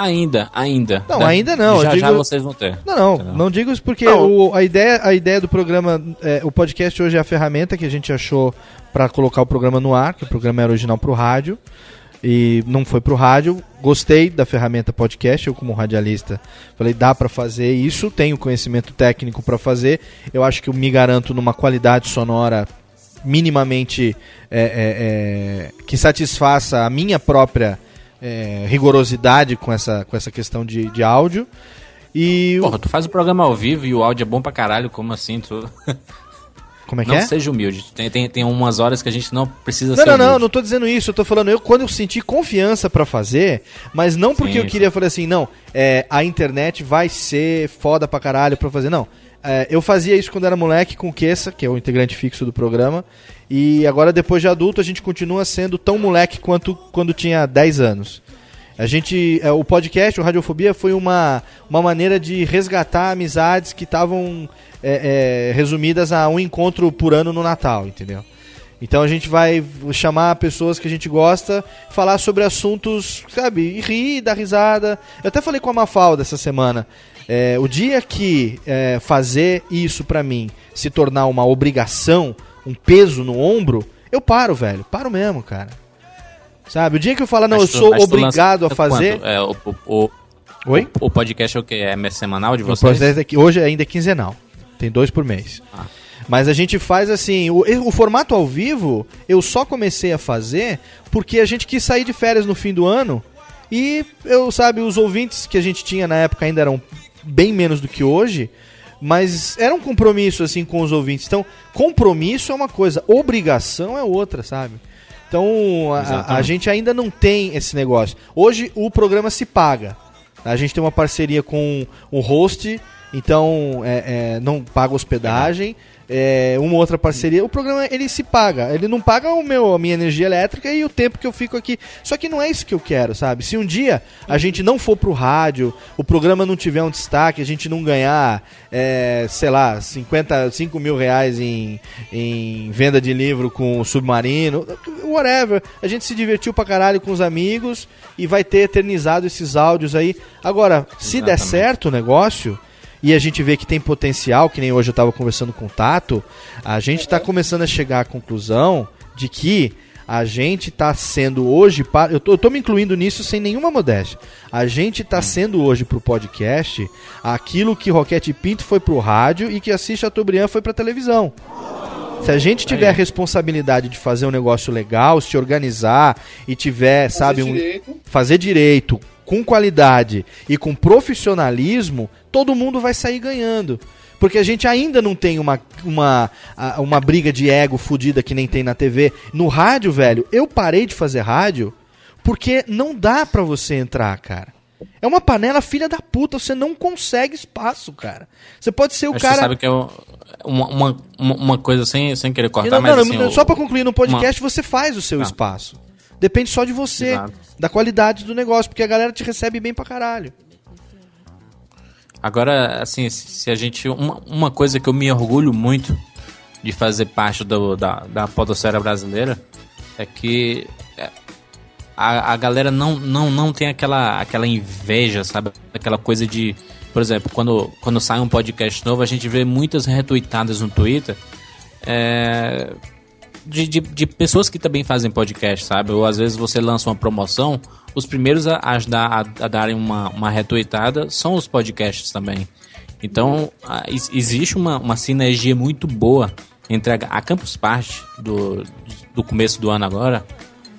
Ainda, ainda. Não, Né? ainda não, Já eu já digo- vocês vão ter. Não, não, Entendeu? não digo isso porque o- a, ideia, a ideia do programa, é, o podcast hoje é a ferramenta que a gente achou pra colocar o programa no ar, que o programa era original pro rádio e não foi pro rádio. Gostei da ferramenta podcast, eu como radialista falei, dá pra fazer isso, tenho conhecimento técnico pra fazer. Eu acho que eu me garanto numa qualidade sonora minimamente é, é, é, que satisfaça a minha própria é, rigorosidade com essa, com essa questão de, de áudio. E o- Porra, tu faz o programa ao vivo e o áudio é bom pra caralho, como assim? Tu... *laughs* Como é que não é? seja humilde. Tem, tem, tem umas horas que a gente não precisa Não, ser não, não, humilde. não tô dizendo isso. Eu tô falando eu quando eu senti confiança pra fazer, mas não porque Sim, eu queria falar assim, não, é, a internet vai ser foda pra caralho pra fazer. Não. É, eu fazia isso quando era moleque com o Kessa, que é o integrante fixo do programa. E agora, depois de adulto, a gente continua sendo tão moleque quanto quando tinha 10 anos. A gente. é, o podcast, o Radiofobia, foi uma, uma maneira de resgatar amizades que estavam é, é, resumidas a um encontro por ano no Natal, entendeu? Então a gente vai chamar pessoas que a gente gosta, falar sobre assuntos, sabe, e rir, dar risada. Eu até falei com a Mafalda essa semana. É, o dia que é, fazer isso pra mim se tornar uma obrigação, um peso no ombro, eu paro, velho. Paro mesmo, cara. Sabe, o dia que eu falar, não, Mas eu sou tu obrigado a fazer. quanto? É, o, o, Oi? O, o podcast é o que? É semanal de vocês? é que hoje ainda é quinzenal. Tem dois por mês. Ah. Mas a gente faz assim, o, o formato ao vivo eu só comecei a fazer porque a gente quis sair de férias no fim do ano e eu sabe os ouvintes que a gente tinha na época ainda eram bem menos do que hoje, mas era um compromisso assim com os ouvintes. Então compromisso é uma coisa, obrigação é outra, sabe? Então a- a, gente ainda não tem esse negócio. Hoje o programa se paga. A gente tem uma parceria com o host, então é, é, não paga hospedagem. É, uma outra parceria, o programa ele se paga. Ele não paga o meu, a minha energia elétrica e o tempo que eu fico aqui. Só que não é isso que eu quero, sabe? Se um dia a gente não for pro rádio, o programa não tiver um destaque, a gente não ganhar, é, sei lá, 55 mil reais em, em venda de livro com o submarino, whatever. A gente se divertiu pra caralho com os amigos e vai ter eternizado esses áudios aí. Agora, se der Exatamente. certo o negócio e a gente vê que tem potencial, que nem hoje eu tava conversando com o Tato, a gente tá começando a chegar à conclusão de que a gente tá sendo hoje, eu tô, eu tô me incluindo nisso sem nenhuma modéstia. A gente tá sendo hoje pro podcast aquilo que Roquete Pinto foi pro rádio e que a Chateaubriand foi pra televisão. Se a gente tiver a responsabilidade de fazer um negócio legal, se organizar e tiver, sabe, um, direito. fazer direito, com qualidade e com profissionalismo, todo mundo vai sair ganhando. Porque a gente ainda não tem uma, uma, uma briga de ego fodida que nem tem na TV. No rádio, velho, eu parei de fazer rádio porque não dá pra você entrar, cara. É uma panela filha da puta, você não consegue espaço, cara. Você pode ser o cara. Você sabe que é uma, uma, uma coisa sem, sem querer cortar, Não, mas não, assim, não, o- só pra concluir, no podcast uma- você faz o seu Tá. espaço. Depende só de você, Exato. da qualidade do negócio, porque a galera te recebe bem pra caralho. Agora, assim, se a gente. Uma, uma coisa que eu me orgulho muito de fazer parte do, da, da podosfera brasileira é que é, a, a galera não, não, não tem aquela, aquela inveja, sabe? Aquela coisa de. Por exemplo, quando, quando sai um podcast novo, a gente vê muitas retuitadas no Twitter. é, de, de, de pessoas que também fazem podcast, sabe? Ou às vezes você lança uma promoção, os primeiros a, a, dar- a- a darem uma, uma são os podcasts também. Então, a- ex- existe uma, uma sinergia muito boa entre a, a Campus Party do, do começo do ano agora.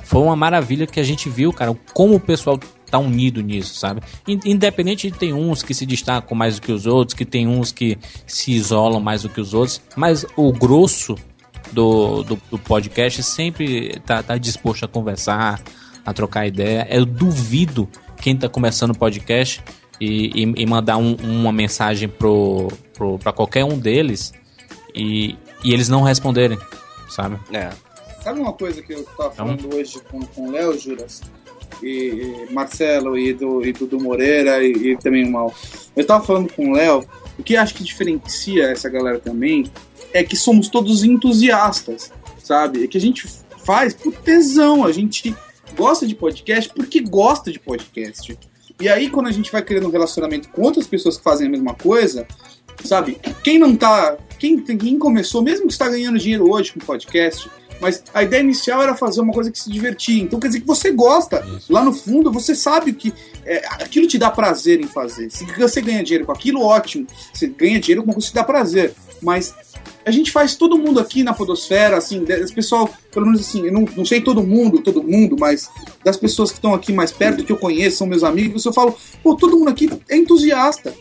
Foi uma maravilha que a gente viu, cara, como o pessoal tá unido nisso, sabe? In- Independente de tem uns que se destacam mais do que os outros, que tem uns que se isolam mais do que os outros, mas o grosso do, do, do podcast sempre tá, tá disposto a conversar, a trocar ideia. Eu duvido quem tá começando o podcast e, e- e mandar um- uma mensagem pro, pro, pra qualquer um deles e, e eles não responderem, sabe? É. Sabe uma coisa que eu Então? tava falando hoje com, com o Léo, Juras? E, e Marcelo e do, e Dudu Moreira e, e também o Mal. Eu tava falando com o Léo, o que acho que diferencia essa galera também é que somos todos entusiastas, sabe? É que a gente faz por tesão, a gente gosta de podcast porque gosta de podcast. E aí, quando a gente vai criando um relacionamento com outras pessoas que fazem a mesma coisa, sabe? Quem não tá. Quem, quem começou, mesmo que está ganhando dinheiro hoje com podcast, mas a ideia inicial era fazer uma coisa que se divertia. Então quer dizer que você gosta. Lá no fundo, você sabe que é, aquilo te dá prazer em fazer. Se você ganha dinheiro com aquilo, ótimo. Você ganha dinheiro com uma coisa que te dá prazer. Mas a gente faz todo mundo aqui na Podosfera, assim, das pessoal, pelo menos assim, não, não sei todo mundo, todo mundo, mas das pessoas que estão aqui mais perto, que eu conheço, são meus amigos, eu falo, pô, todo mundo aqui é entusiasta,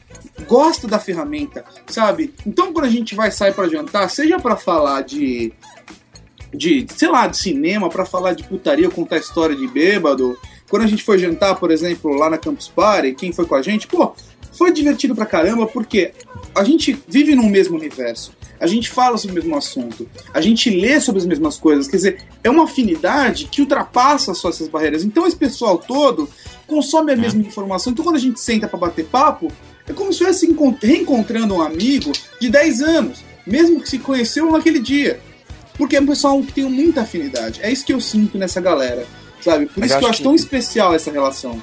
gosta da ferramenta, sabe? Então quando a gente vai sair para jantar, seja para falar de de, sei lá, de cinema, para falar de putaria, contar história de bêbado. Quando a gente foi jantar, por exemplo, lá na Campus Party, quem foi com a gente, pô, foi divertido pra caramba, porque a gente vive num mesmo universo. A gente fala sobre o mesmo assunto. A gente lê sobre as mesmas coisas. Quer dizer, é uma afinidade que ultrapassa só essas barreiras. Então esse pessoal todo consome a mesma informação. Então quando a gente senta pra bater papo, é como se estivesse encont- reencontrando um amigo de 10 anos, mesmo que se conheceu naquele dia. Porque é um pessoal que tem muita afinidade. É isso que eu sinto nessa galera, sabe? Por Mas isso eu que eu acho acho que- tão especial essa relação.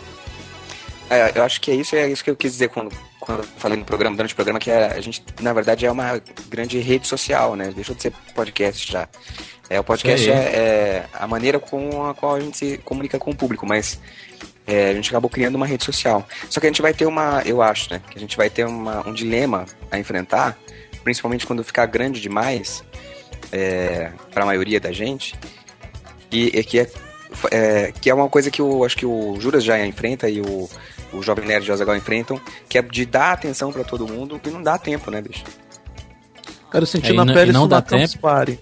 É, eu acho que é isso, é isso que eu quis dizer quando, quando falei no programa, durante o programa, que é, a gente, na verdade, é uma grande rede social, né? Deixou de ser podcast já. É, o podcast é, é a maneira com a qual a gente se comunica com o público, mas é, a gente acabou criando uma rede social. Só que a gente vai ter uma, eu acho, né? Que a gente vai ter uma, um dilema a enfrentar, principalmente quando ficar grande demais é, para a maioria da gente, e, e que, é, é, que é uma coisa que eu acho que o Juras já enfrenta e o, o Jovem Nerd e o Azaghal enfrentam, que é de dar atenção para todo mundo e não dá tempo, né, bicho? Cara, eu senti É, na não- pele e não isso dá tempo. Party.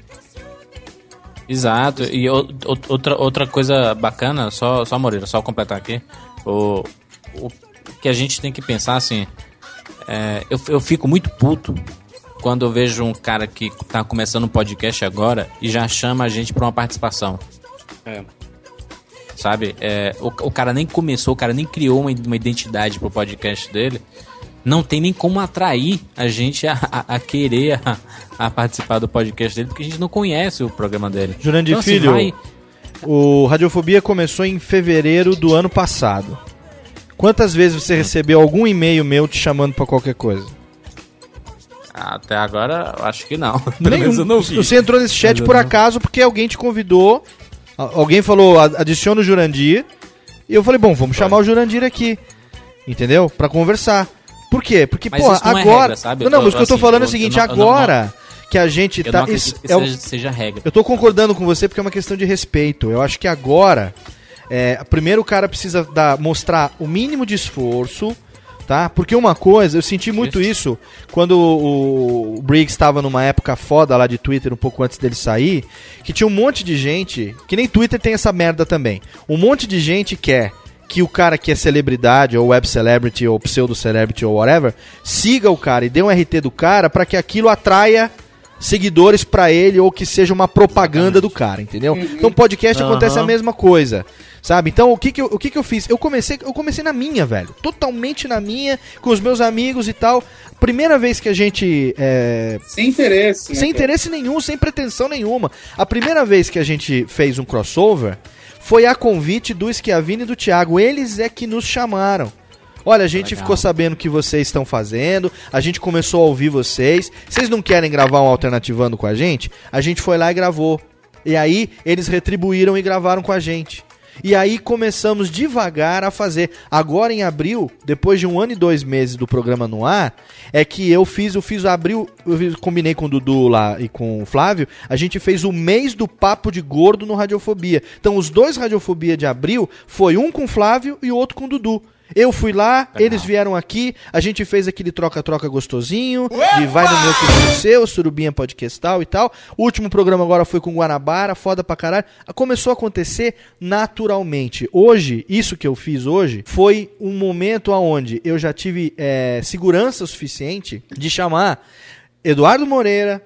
Exato. E outra, outra coisa bacana, só, só Moreira, só completar aqui. O, o que a gente tem que pensar assim. é, eu, eu fico muito puto quando eu vejo um cara que tá começando um podcast agora e já chama a gente pra uma participação. É. Sabe? É, o, o cara nem começou, o cara nem criou uma, uma identidade pro podcast dele. Não tem nem como atrair a gente a, a- a querer a, a participar do podcast dele, porque a gente não conhece o programa dele. Jurandir Então, assim, Filho, vai- o Radiofobia começou em fevereiro do ano passado. Quantas vezes você recebeu algum e-mail meu te chamando pra qualquer coisa? Até agora, acho que não. *laughs* Pelo Nenhum. menos eu não vi. Você entrou nesse chat por acaso porque alguém te convidou, alguém falou, "A- adiciona o Jurandir, e eu falei, bom, vamos chamar o Jurandir aqui, entendeu? Pra conversar. Por quê? Porque, isso não é agora... regra, sabe? Não, não, mas o que eu tô assim, falando é o seguinte, não- eu não- agora que a gente Eu tá... não isso que é seja, seja regra. eu tô concordando com você porque é uma questão de respeito. Eu acho que agora, é, primeiro o cara precisa dar, mostrar o mínimo de esforço, tá? Porque uma coisa, eu senti muito isso quando o, Briggs estava numa época foda lá de Twitter, um pouco antes dele sair, que tinha um monte de gente, que nem Twitter tem essa merda também. Um monte de gente quer que o cara que é celebridade, ou web celebrity, ou pseudo celebrity, ou whatever, siga o cara e dê um RT do cara para que aquilo atraia seguidores pra ele ou que seja uma propaganda do cara, entendeu? Então podcast Aham. acontece a mesma coisa. Sabe? Então, o que que eu, o que que eu fiz? Eu comecei, eu comecei na minha, velho. Totalmente na minha, com os meus amigos e tal. Primeira vez que a gente. é, Sem interesse. né, sem interesse nenhum, sem pretensão nenhuma. A primeira vez que a gente fez um crossover foi a convite do Schiavini e do Thiago. Eles é que nos chamaram. Olha, a gente ficou sabendo o que vocês estão fazendo, a gente começou a ouvir vocês. Vocês não querem gravar um alternativando com a gente? A gente foi lá e gravou. E aí eles retribuíram e gravaram com a gente. E aí começamos devagar a fazer. Agora em abril, depois de um ano e dois meses do programa no ar, é que eu fiz, eu fiz abril, eu fiz- combinei com o Dudu lá e com o Flávio, a gente fez o mês do papo de gordo no Radiofobia. Então os dois Radiofobia de abril foi um com o Flávio e o outro com o Dudu. Eu fui lá, eles vieram aqui, a gente fez aquele troca-troca gostosinho, de vai no meu que seu, Surubinha Podcastal e tal. O último programa agora foi com Guanabara, foda pra caralho. Começou a acontecer naturalmente. Hoje, isso que eu fiz hoje, foi um momento onde eu já tive é, segurança suficiente de chamar Eduardo Moreira,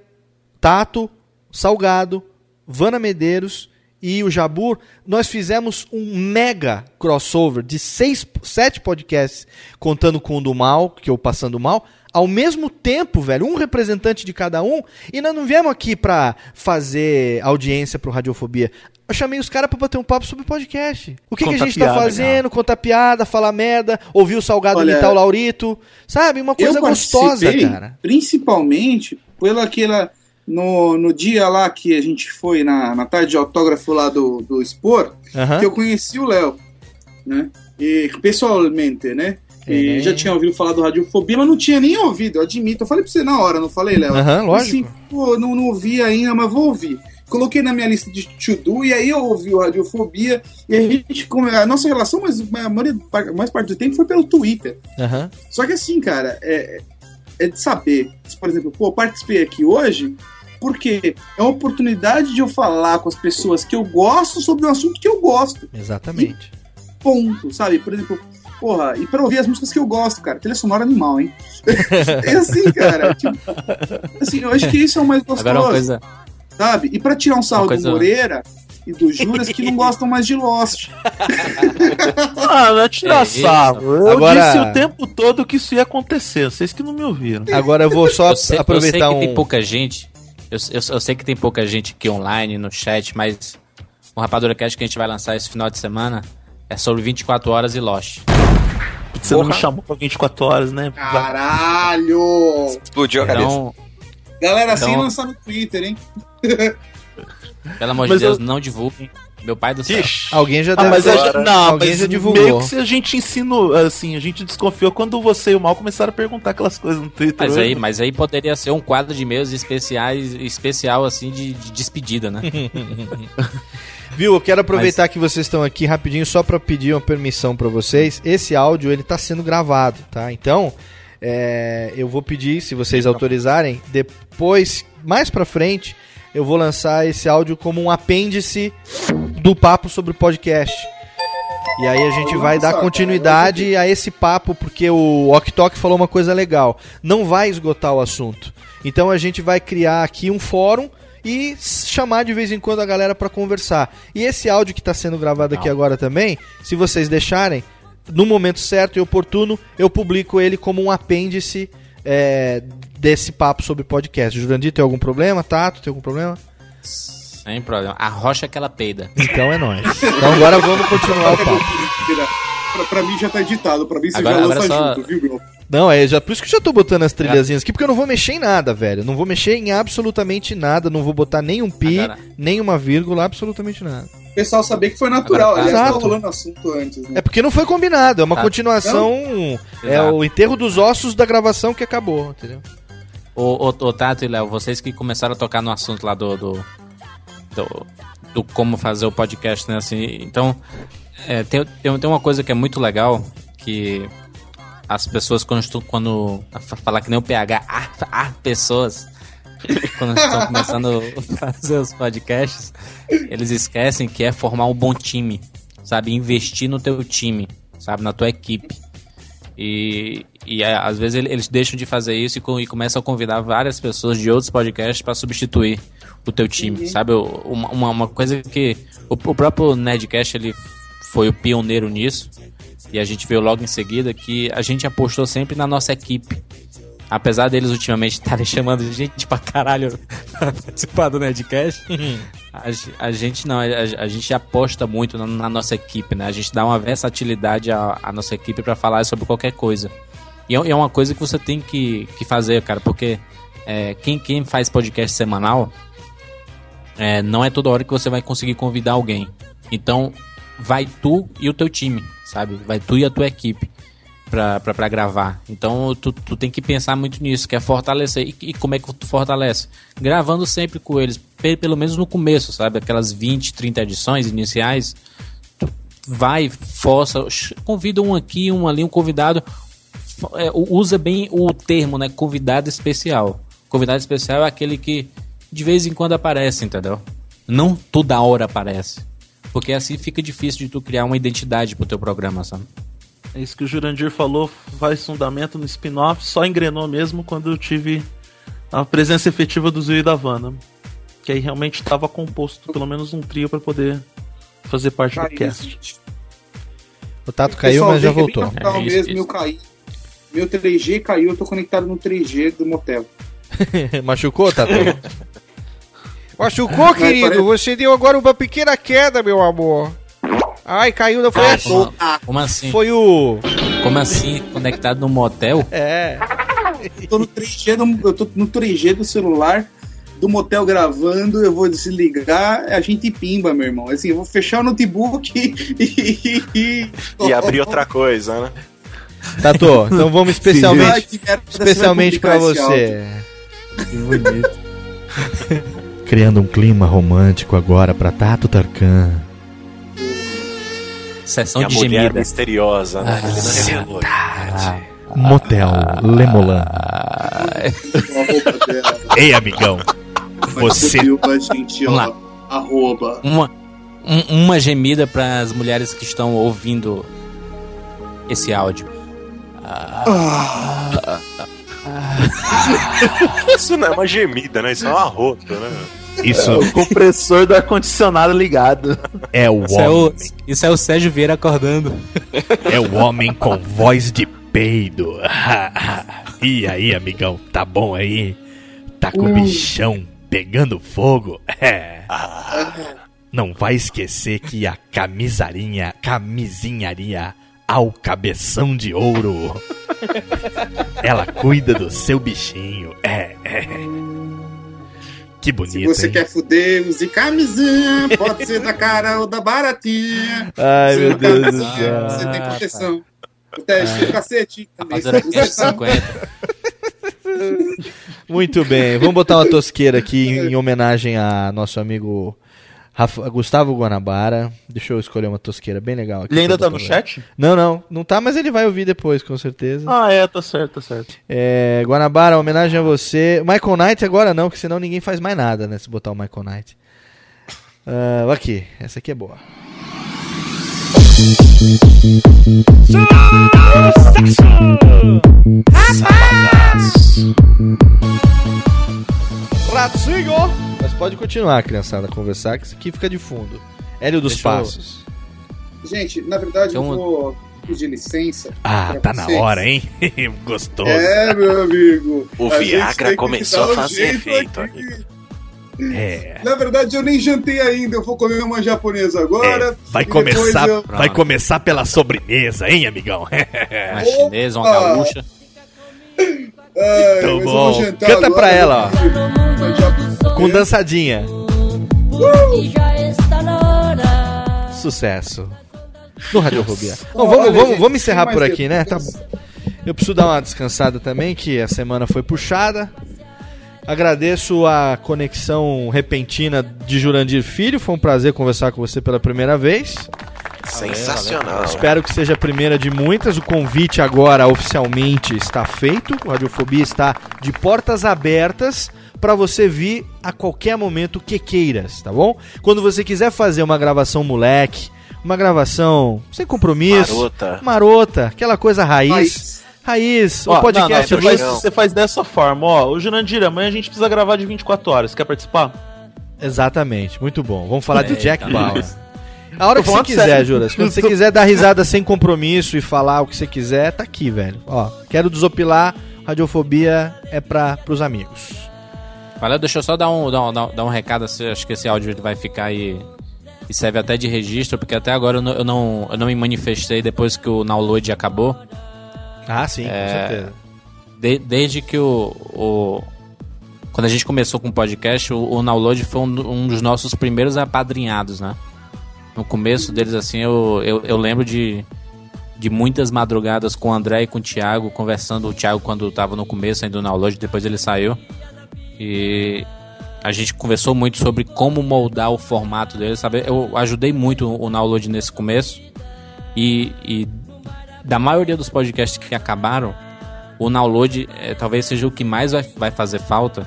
Tato, Salgado, Vana Medeiros e o Jabur, nós fizemos um mega crossover de seis, sete podcasts, contando com o do mal, que eu passando mal, ao mesmo tempo, velho, um representante de cada um, e nós não viemos aqui pra fazer audiência pro Radiofobia. Eu chamei os caras pra bater um papo sobre podcast. O que, que a gente tá piada, fazendo, contar piada, falar merda, ouvir o Salgado Olha, imitar o Laurito, sabe? Uma coisa eu gostosa, cara. Principalmente pela aquela. No, no dia lá que a gente foi na, na tarde de autógrafo lá do, do Expor, que eu conheci o Léo, né? E, pessoalmente, né? E É. já tinha ouvido falar do Radiofobia, mas não tinha nem ouvido, eu admito. Eu falei pra você na hora, não falei, Léo? Aham, lógico. Assim, pô, não, não ouvi ainda, mas vou ouvir. Coloquei na minha lista de to-do e aí eu ouvi o Radiofobia e a gente, a nossa relação, mas a maioria, mais parte do tempo foi pelo Twitter. Só que assim, cara, é, é de saber. Por exemplo, pô, eu participei aqui hoje porque é uma oportunidade de eu falar com as pessoas que eu gosto sobre um assunto que eu gosto. Exatamente. Ponto, sabe? Por exemplo, porra, e pra ouvir as músicas que eu gosto, cara. Trilha sonora animal, hein? *laughs* é assim, cara. Tipo, assim, eu acho que isso é o mais gostoso. Agora uma coisa. Sabe? E pra tirar um sarro Uma coisa- do Moreira e do Juras que não gostam mais de Lost. *laughs* Ah, não é tirar É, sarro. Eu Agora- disse o tempo todo que isso ia acontecer. Vocês que não me ouviram. Agora eu vou só Eu sei, aproveitar eu sei que um. tem pouca gente. Eu, eu, eu sei que tem pouca gente aqui online, no chat, mas o Rapadura Cast que a gente vai lançar esse final de semana é sobre 24 horas e Lost. Você não me chamou pra 24 horas, né? Caralho! Explodiu a Então, Galera, assim Então- lançar no Twitter, hein? *laughs* pelo amor de Deus, eu- não divulguem. Meu pai do céu. Alguém já Ah, deve mas a não, alguém mas já divulgou. meio que se a gente ensinou, assim, a gente desconfiou quando você e o Mal começaram a perguntar aquelas coisas no Twitter. Mas hoje. aí, mas aí poderia ser um quadro de e-mails especiais, especial assim de, de despedida, né? *laughs* Viu? Eu quero aproveitar que vocês estão aqui rapidinho só para pedir uma permissão para vocês. Esse áudio ele tá sendo gravado, tá? Então, é, eu vou pedir, se vocês autorizarem, depois, mais pra frente, eu vou lançar esse áudio como um apêndice do papo sobre o podcast. E aí a gente vai dar continuidade a esse papo, porque o Ok Tok falou uma coisa legal. Não vai esgotar o assunto. Então a gente vai criar aqui um fórum e chamar de vez em quando a galera pra conversar. E esse áudio que tá sendo gravado aqui agora também, se vocês deixarem, no momento certo e oportuno, eu publico ele como um apêndice é, desse papo sobre podcast. Jurandir, tem algum problema? Tato, tem algum problema? Sem problema. A rocha que ela peida. Então é nóis. Então agora vamos continuar o papo. Pra, pra mim já tá editado, pra mim você Agora- já agora lança só- junto, viu, meu? Não, é já, por isso que eu já tô botando as trilhazinhas aqui, porque eu não vou mexer em nada, velho. Não vou mexer em absolutamente nada, não vou botar nenhum pi, Agora- nenhuma vírgula, absolutamente nada. O pessoal saber que foi natural. Agora tá- Aliás, tá Exato. rolando assunto antes, né? É porque não foi combinado, é uma Ah, continuação. É Exato. o enterro dos ossos da gravação que acabou, entendeu? Ô Tato e Léo, vocês que começaram a tocar no assunto lá do. do, do, do como fazer o podcast, né? Assim, então, é, tem, tem, tem uma coisa que é muito legal que as pessoas, quando, estão- quando fa- falar que nem o PH, ah, ah, pessoas, *laughs* quando estão começando a fazer os podcasts, eles esquecem que é formar um bom time, sabe? Investir no teu time, sabe? Na tua equipe. E, e é, às vezes ele- eles deixam de fazer isso e, e começam a convidar várias pessoas de outros podcasts para substituir o teu time, sabe? Uma, uma, coisa que o, o próprio Nerdcast ele foi o pioneiro nisso e a gente veio logo em seguida que a gente apostou sempre na nossa equipe. Apesar deles ultimamente estarem chamando gente pra caralho *laughs* pra participar do Nerdcast, a, ge- a gente não, a, a gente aposta muito na, na nossa equipe, né? A gente dá uma versatilidade à, à nossa equipe pra falar sobre qualquer coisa. E é, é uma coisa que você tem que, que fazer, cara, porque é, quem, quem faz podcast semanal, é, não é toda hora que você vai conseguir convidar alguém. Então, vai tu e o teu time, sabe? Vai tu e a tua equipe pra gravar. Então tu, tu tem que pensar muito nisso, que é fortalecer. E, e como é que tu fortalece? Gravando sempre com eles, pe- pelo menos no começo, sabe? Aquelas 20, 30 edições iniciais. Tu, vai, força, convida um aqui, um ali, um convidado. é, usa bem o termo, né? Convidado especial. Convidado especial é aquele que de vez em quando aparece, entendeu? Não toda hora aparece. Porque assim fica difícil de tu criar uma identidade pro teu programa, sabe? É isso que o Jurandir falou, faz fundamento no spin-off, só engrenou mesmo quando eu tive a presença efetiva do Zio e da Vanna. Que aí realmente estava composto pelo menos um trio para poder fazer parte do cast. O Tato caiu, mas já é voltou. natural mesmo, eu caí. Meu 3G caiu, eu tô conectado no 3G do motel. *laughs* Machucou, Tato? *laughs* Machucou, querido? parece- Você deu agora uma pequena queda, meu amor. Ai, caiu, não foi Ah, assim. como, como assim? Foi o. Como assim? Conectado no motel? É. Eu tô no 3G do, eu tô no 3G do celular do motel gravando, eu vou desligar, a gente pimba, meu irmão. Assim, eu vou fechar o notebook *laughs* e. e, E abrir outra coisa, né? Tato, então vamos *laughs* especialmente, especialmente publicar você. Que bonito. *laughs* Criando um clima romântico agora pra Tato Tarkan. Sessão e de mulher gemida. misteriosa, né? Ah. Motel Lemolan. *laughs* Ei, amigão. Você. A gente, Vamos ó, arroba. Uma, um- uma gemida para as mulheres que estão ouvindo esse áudio. *laughs* Isso não é uma gemida, né? Isso é um arroto, né? Isso É o compressor do ar-condicionado ligado. é o Isso é o, homem. isso é o Sérgio Vieira acordando. É o homem com voz de peido. *laughs* e aí, amigão, tá bom aí? Tá com o bichão pegando fogo? É. Não vai esquecer que a camisarinha, camisinharia ao cabeção de ouro. Ela cuida do seu bichinho. É, é. Que bonito, Se você hein? quer fuder, use camisinha, *laughs* pode ser da cara ou da baratinha. Ai, Se meu Deus do camisinha, céu. Você tem proteção. O teste do cacete também. Aqui 50. Muito bem, vamos botar uma tosqueira aqui em, *laughs* em homenagem a nosso amigo Rafa- Gustavo Guanabara. Deixa eu escolher uma tosqueira bem legal aqui. Ele ainda tá no chat? Não, não, não tá, mas ele vai ouvir depois, com certeza. Ah, é, tá certo, tá certo. É, Guanabara, homenagem a você. Michael Knight agora não, porque senão ninguém faz mais nada, né? Se botar o Michael Knight. Ah, aqui, essa aqui é boa. Ratinho! Mas pode continuar, criançada, a conversar, que isso aqui fica de fundo. Hélio dos Deixa eu- Passos. Gente, na verdade, eu Então- vou pedir licença. Ah, tá na vocês. hora, hein? *laughs* Gostoso. É, meu amigo. O A Viagra começou a fazer efeito, aqui. É. Na verdade, eu nem jantei ainda. Eu vou comer uma japonesa agora. É, vai começar, eu- vai começar pela sobremesa, hein, amigão? *laughs* Uma chinesa, uma gaúcha. *laughs* Ai, Então eu bom. vou jantar Canta agora, pra ela, ó. Com dançadinha. Sucesso. No Radiofobia. Bom, vamos, vamos, vamos encerrar por aqui, né? Tá bom. Eu preciso dar uma descansada também, que a semana foi puxada. Agradeço a conexão repentina de Jurandir Filho. Foi um prazer conversar com você pela primeira vez. Sensacional. Espero que seja a primeira de muitas. O convite agora oficialmente está feito. O Radiofobia está de portas abertas para você vir a qualquer momento que queiras, tá bom? Quando você quiser fazer uma gravação moleque, uma gravação sem compromisso, Marota. marota, aquela coisa raiz, raiz, o Ó, podcast não, não, você, faz, você faz dessa forma, ó. O Jurandir, amanhã a gente precisa gravar de 24 horas. Quer participar? Exatamente, muito bom. Vamos falar de Eita, Jack Bauer. A hora que você quiser, sério. Juras. Quando você *laughs* quiser dar risada sem compromisso e falar o que você quiser, tá aqui, velho. Ó, quero desopilar, radiofobia é pra, pros amigos. Valeu, deixa eu só dar um, dar um, dar um- recado, acho que esse áudio vai ficar aí e serve até de registro, porque até agora eu não, eu não, eu não me manifestei depois que o download acabou. Ah, sim, com É, certeza. De- desde que o, o- Quando a gente começou com o podcast, o, o download foi um, um dos nossos primeiros apadrinhados, né? No começo deles, assim, eu, eu, eu lembro de, de muitas madrugadas com o André e com o Thiago, conversando. O Thiago, quando tava no começo ainda do download, depois ele saiu. E a gente conversou muito sobre como moldar o formato dele, sabe? Eu ajudei muito o download nesse começo. E, e da maioria dos podcasts que acabaram, o download é, talvez seja o que mais vai, vai fazer falta,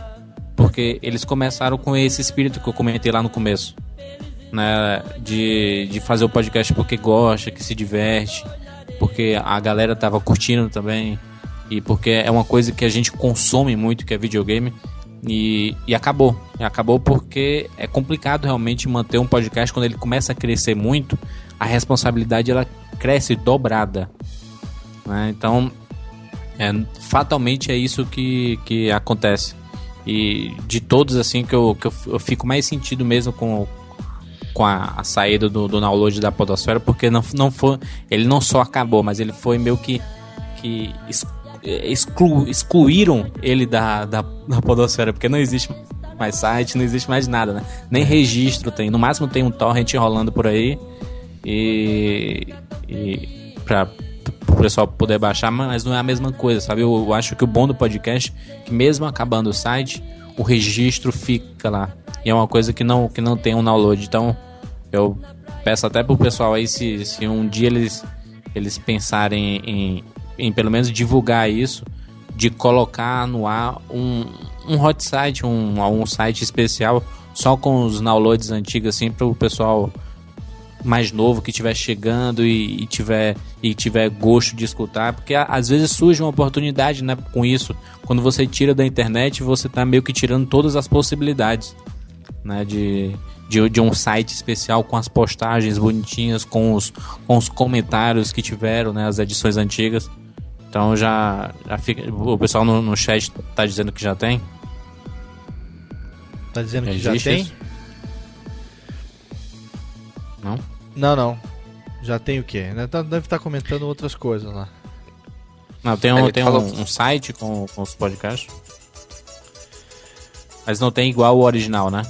porque eles começaram com esse espírito que eu comentei lá no começo. Né, de, de fazer o podcast porque gosta, que se diverte, porque a galera tava curtindo também e porque é uma coisa que a gente consome muito, que é videogame. E, e acabou. Acabou porque é complicado realmente manter um podcast quando ele começa a crescer muito. A responsabilidade ela cresce dobrada. né? Então, é, fatalmente é isso que, que acontece. E de todos, assim, que eu, que eu fico mais sentido mesmo com, com a, a saída do, do download da Podosfera, porque não, não foi. Ele não só acabou, mas ele foi meio que. que ex- exclu, excluíram ele da, da, da Podosfera, porque não existe mais site, não existe mais nada, né? Nem registro tem. No máximo tem um torrent rolando por aí. E. e pra, o pessoal poder baixar, mas não é a mesma coisa, sabe? Eu, eu acho que o bom do podcast é que mesmo acabando o site, o registro fica lá. E é uma coisa que não, que não tem um download. Então, eu peço até pro pessoal aí, se, se um dia eles, eles pensarem em, em pelo menos divulgar isso, de colocar no ar um, um hot site, um, um site especial só com os downloads antigos, assim, para o pessoal mais novo que estiver chegando e, e tiver e tiver gosto de escutar, porque às vezes surge uma oportunidade, né, com isso. Quando você tira da internet, você tá meio que tirando todas as possibilidades, né, de de, de um site especial com as postagens bonitinhas, com os, com os comentários que tiveram, né, as edições antigas. Então já, já fica, o pessoal no, no chat tá dizendo que já tem. Tá dizendo que já Existe tem? isso? Não? Não, não. Já tem o quê? Né, tá- Deve estar comentando outras coisas lá. Não, tem, um, tem falou- um, um site com, com os podcasts. Mas não tem igual o original, né?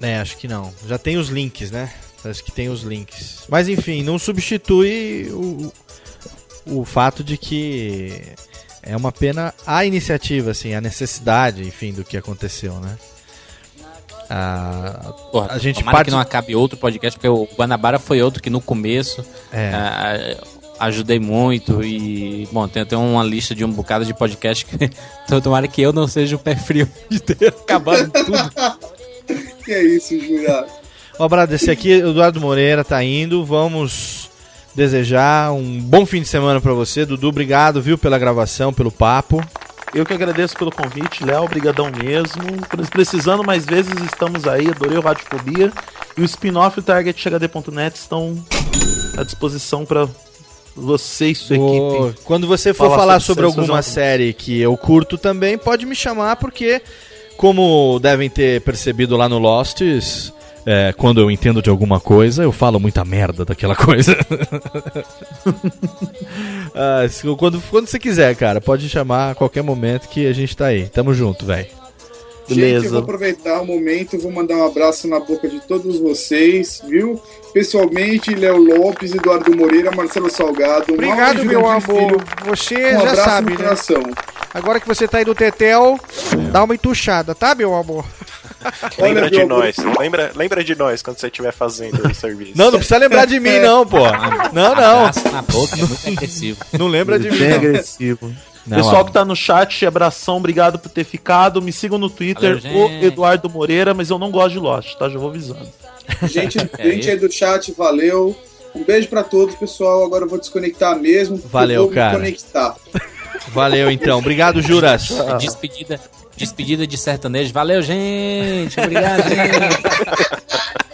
É, acho que não. Já tem os links, né? Acho que tem os links. Mas enfim, não substitui o, o fato de que é uma pena a iniciativa, assim, a necessidade, enfim, do que aconteceu, né? A, Porra, a gente parte... que não acabe outro podcast, porque o Guanabara foi outro que no começo É. ah, ajudei muito e, bom, tem, tem uma lista de um bocado de podcast que *laughs* então, tomara que eu não seja o pé frio *laughs* de ter acabado tudo. Que é isso, Jurado? Um abraço desse aqui, Eduardo Moreira tá indo. Vamos desejar um bom fim de semana pra você, Dudu. Obrigado, viu, pela gravação, pelo papo. Eu que agradeço pelo convite, Léo, obrigadão mesmo. Precisando mais vezes, estamos aí, adorei o Radiofobia. E o spin-off e o TargetHD.net estão à disposição para você e sua Ô, equipe. Quando você for falar, sobre, séries, fazer alguma uma- série que eu curto também, pode me chamar, porque, como devem ter percebido lá no Losts, é, quando eu entendo de alguma coisa, eu falo muita merda daquela *laughs* coisa. Ah, quando, quando você quiser, cara, pode chamar a qualquer momento que a gente tá aí. Tamo junto, velho. Gente, eu vou aproveitar o momento, vou mandar um abraço na boca de todos vocês, viu? Pessoalmente, Léo Lopes, Eduardo Moreira, Marcelo Salgado. Obrigado, meu amor. Filho. Você Um já sabe, no né? coração. Agora que você tá aí do Tetel, dá uma entuchada, tá, meu amor? *laughs* Lembra de meu nós. Lembra, lembra de nós quando você estiver fazendo o serviço. Não, não precisa lembrar de mim, *laughs* não, pô. Não, não. Abraço na boca é muito agressivo. Não lembra de mim, Bem não. agressivo. Não, Pessoal que tá no chat, abração, obrigado por ter ficado. Me sigam no Twitter, Valeu, o. Eduardo Moreira, mas eu não gosto de Lost, tá? Já vou avisando. *laughs* Gente, É gente aí do chat, valeu. Um beijo pra todos, pessoal. Agora eu vou desconectar mesmo. Valeu, cara. Me conectar. *laughs* Valeu, então. Obrigado, Juras. Despedida, despedida de sertanejo. Valeu, gente. Obrigado, gente. *laughs*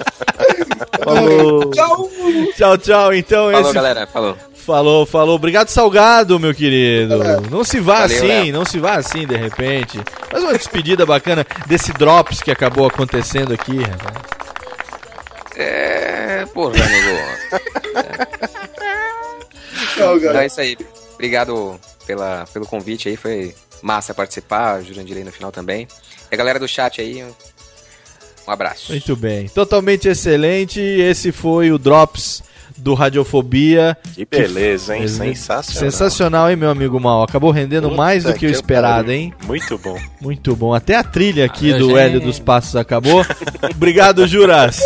Falou. Tchau. Tchau, tchau. Então, Falou, esse... galera. Falou. Falou, falou. Obrigado, Salgado, meu querido. Não se vá Valeu, assim, Léo. não se vá assim de repente. Faz uma despedida bacana desse Drops que acabou acontecendo aqui, rapaz. É, porra, amigo. *laughs* Tchau, Então galera. é isso aí. Obrigado pela, pelo convite aí. Foi massa participar. O Jurandir aí no final também. E a galera do chat aí, um, abraço. Muito bem. Totalmente excelente. Esse foi o Drops do Radiofobia. Que beleza, hein? Sensacional. Sensacional, hein, meu amigo Mal? Acabou rendendo Puta mais do que o que esperado, pariu. hein? Muito bom. Muito bom. Até a trilha aqui Valeu, do gente. Hélio dos Passos acabou. *laughs* Obrigado, Juras.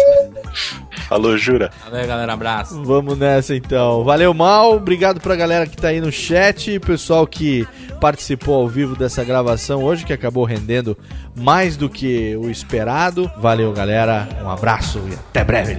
Falou, jura? Valeu, galera. Abraço. Vamos nessa então. Valeu, Mal. Obrigado pra galera que tá aí no chat. Pessoal que participou ao vivo dessa gravação hoje, que acabou rendendo mais do que o esperado. Valeu, galera. Um abraço e até breve.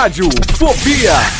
Rádio Fobia.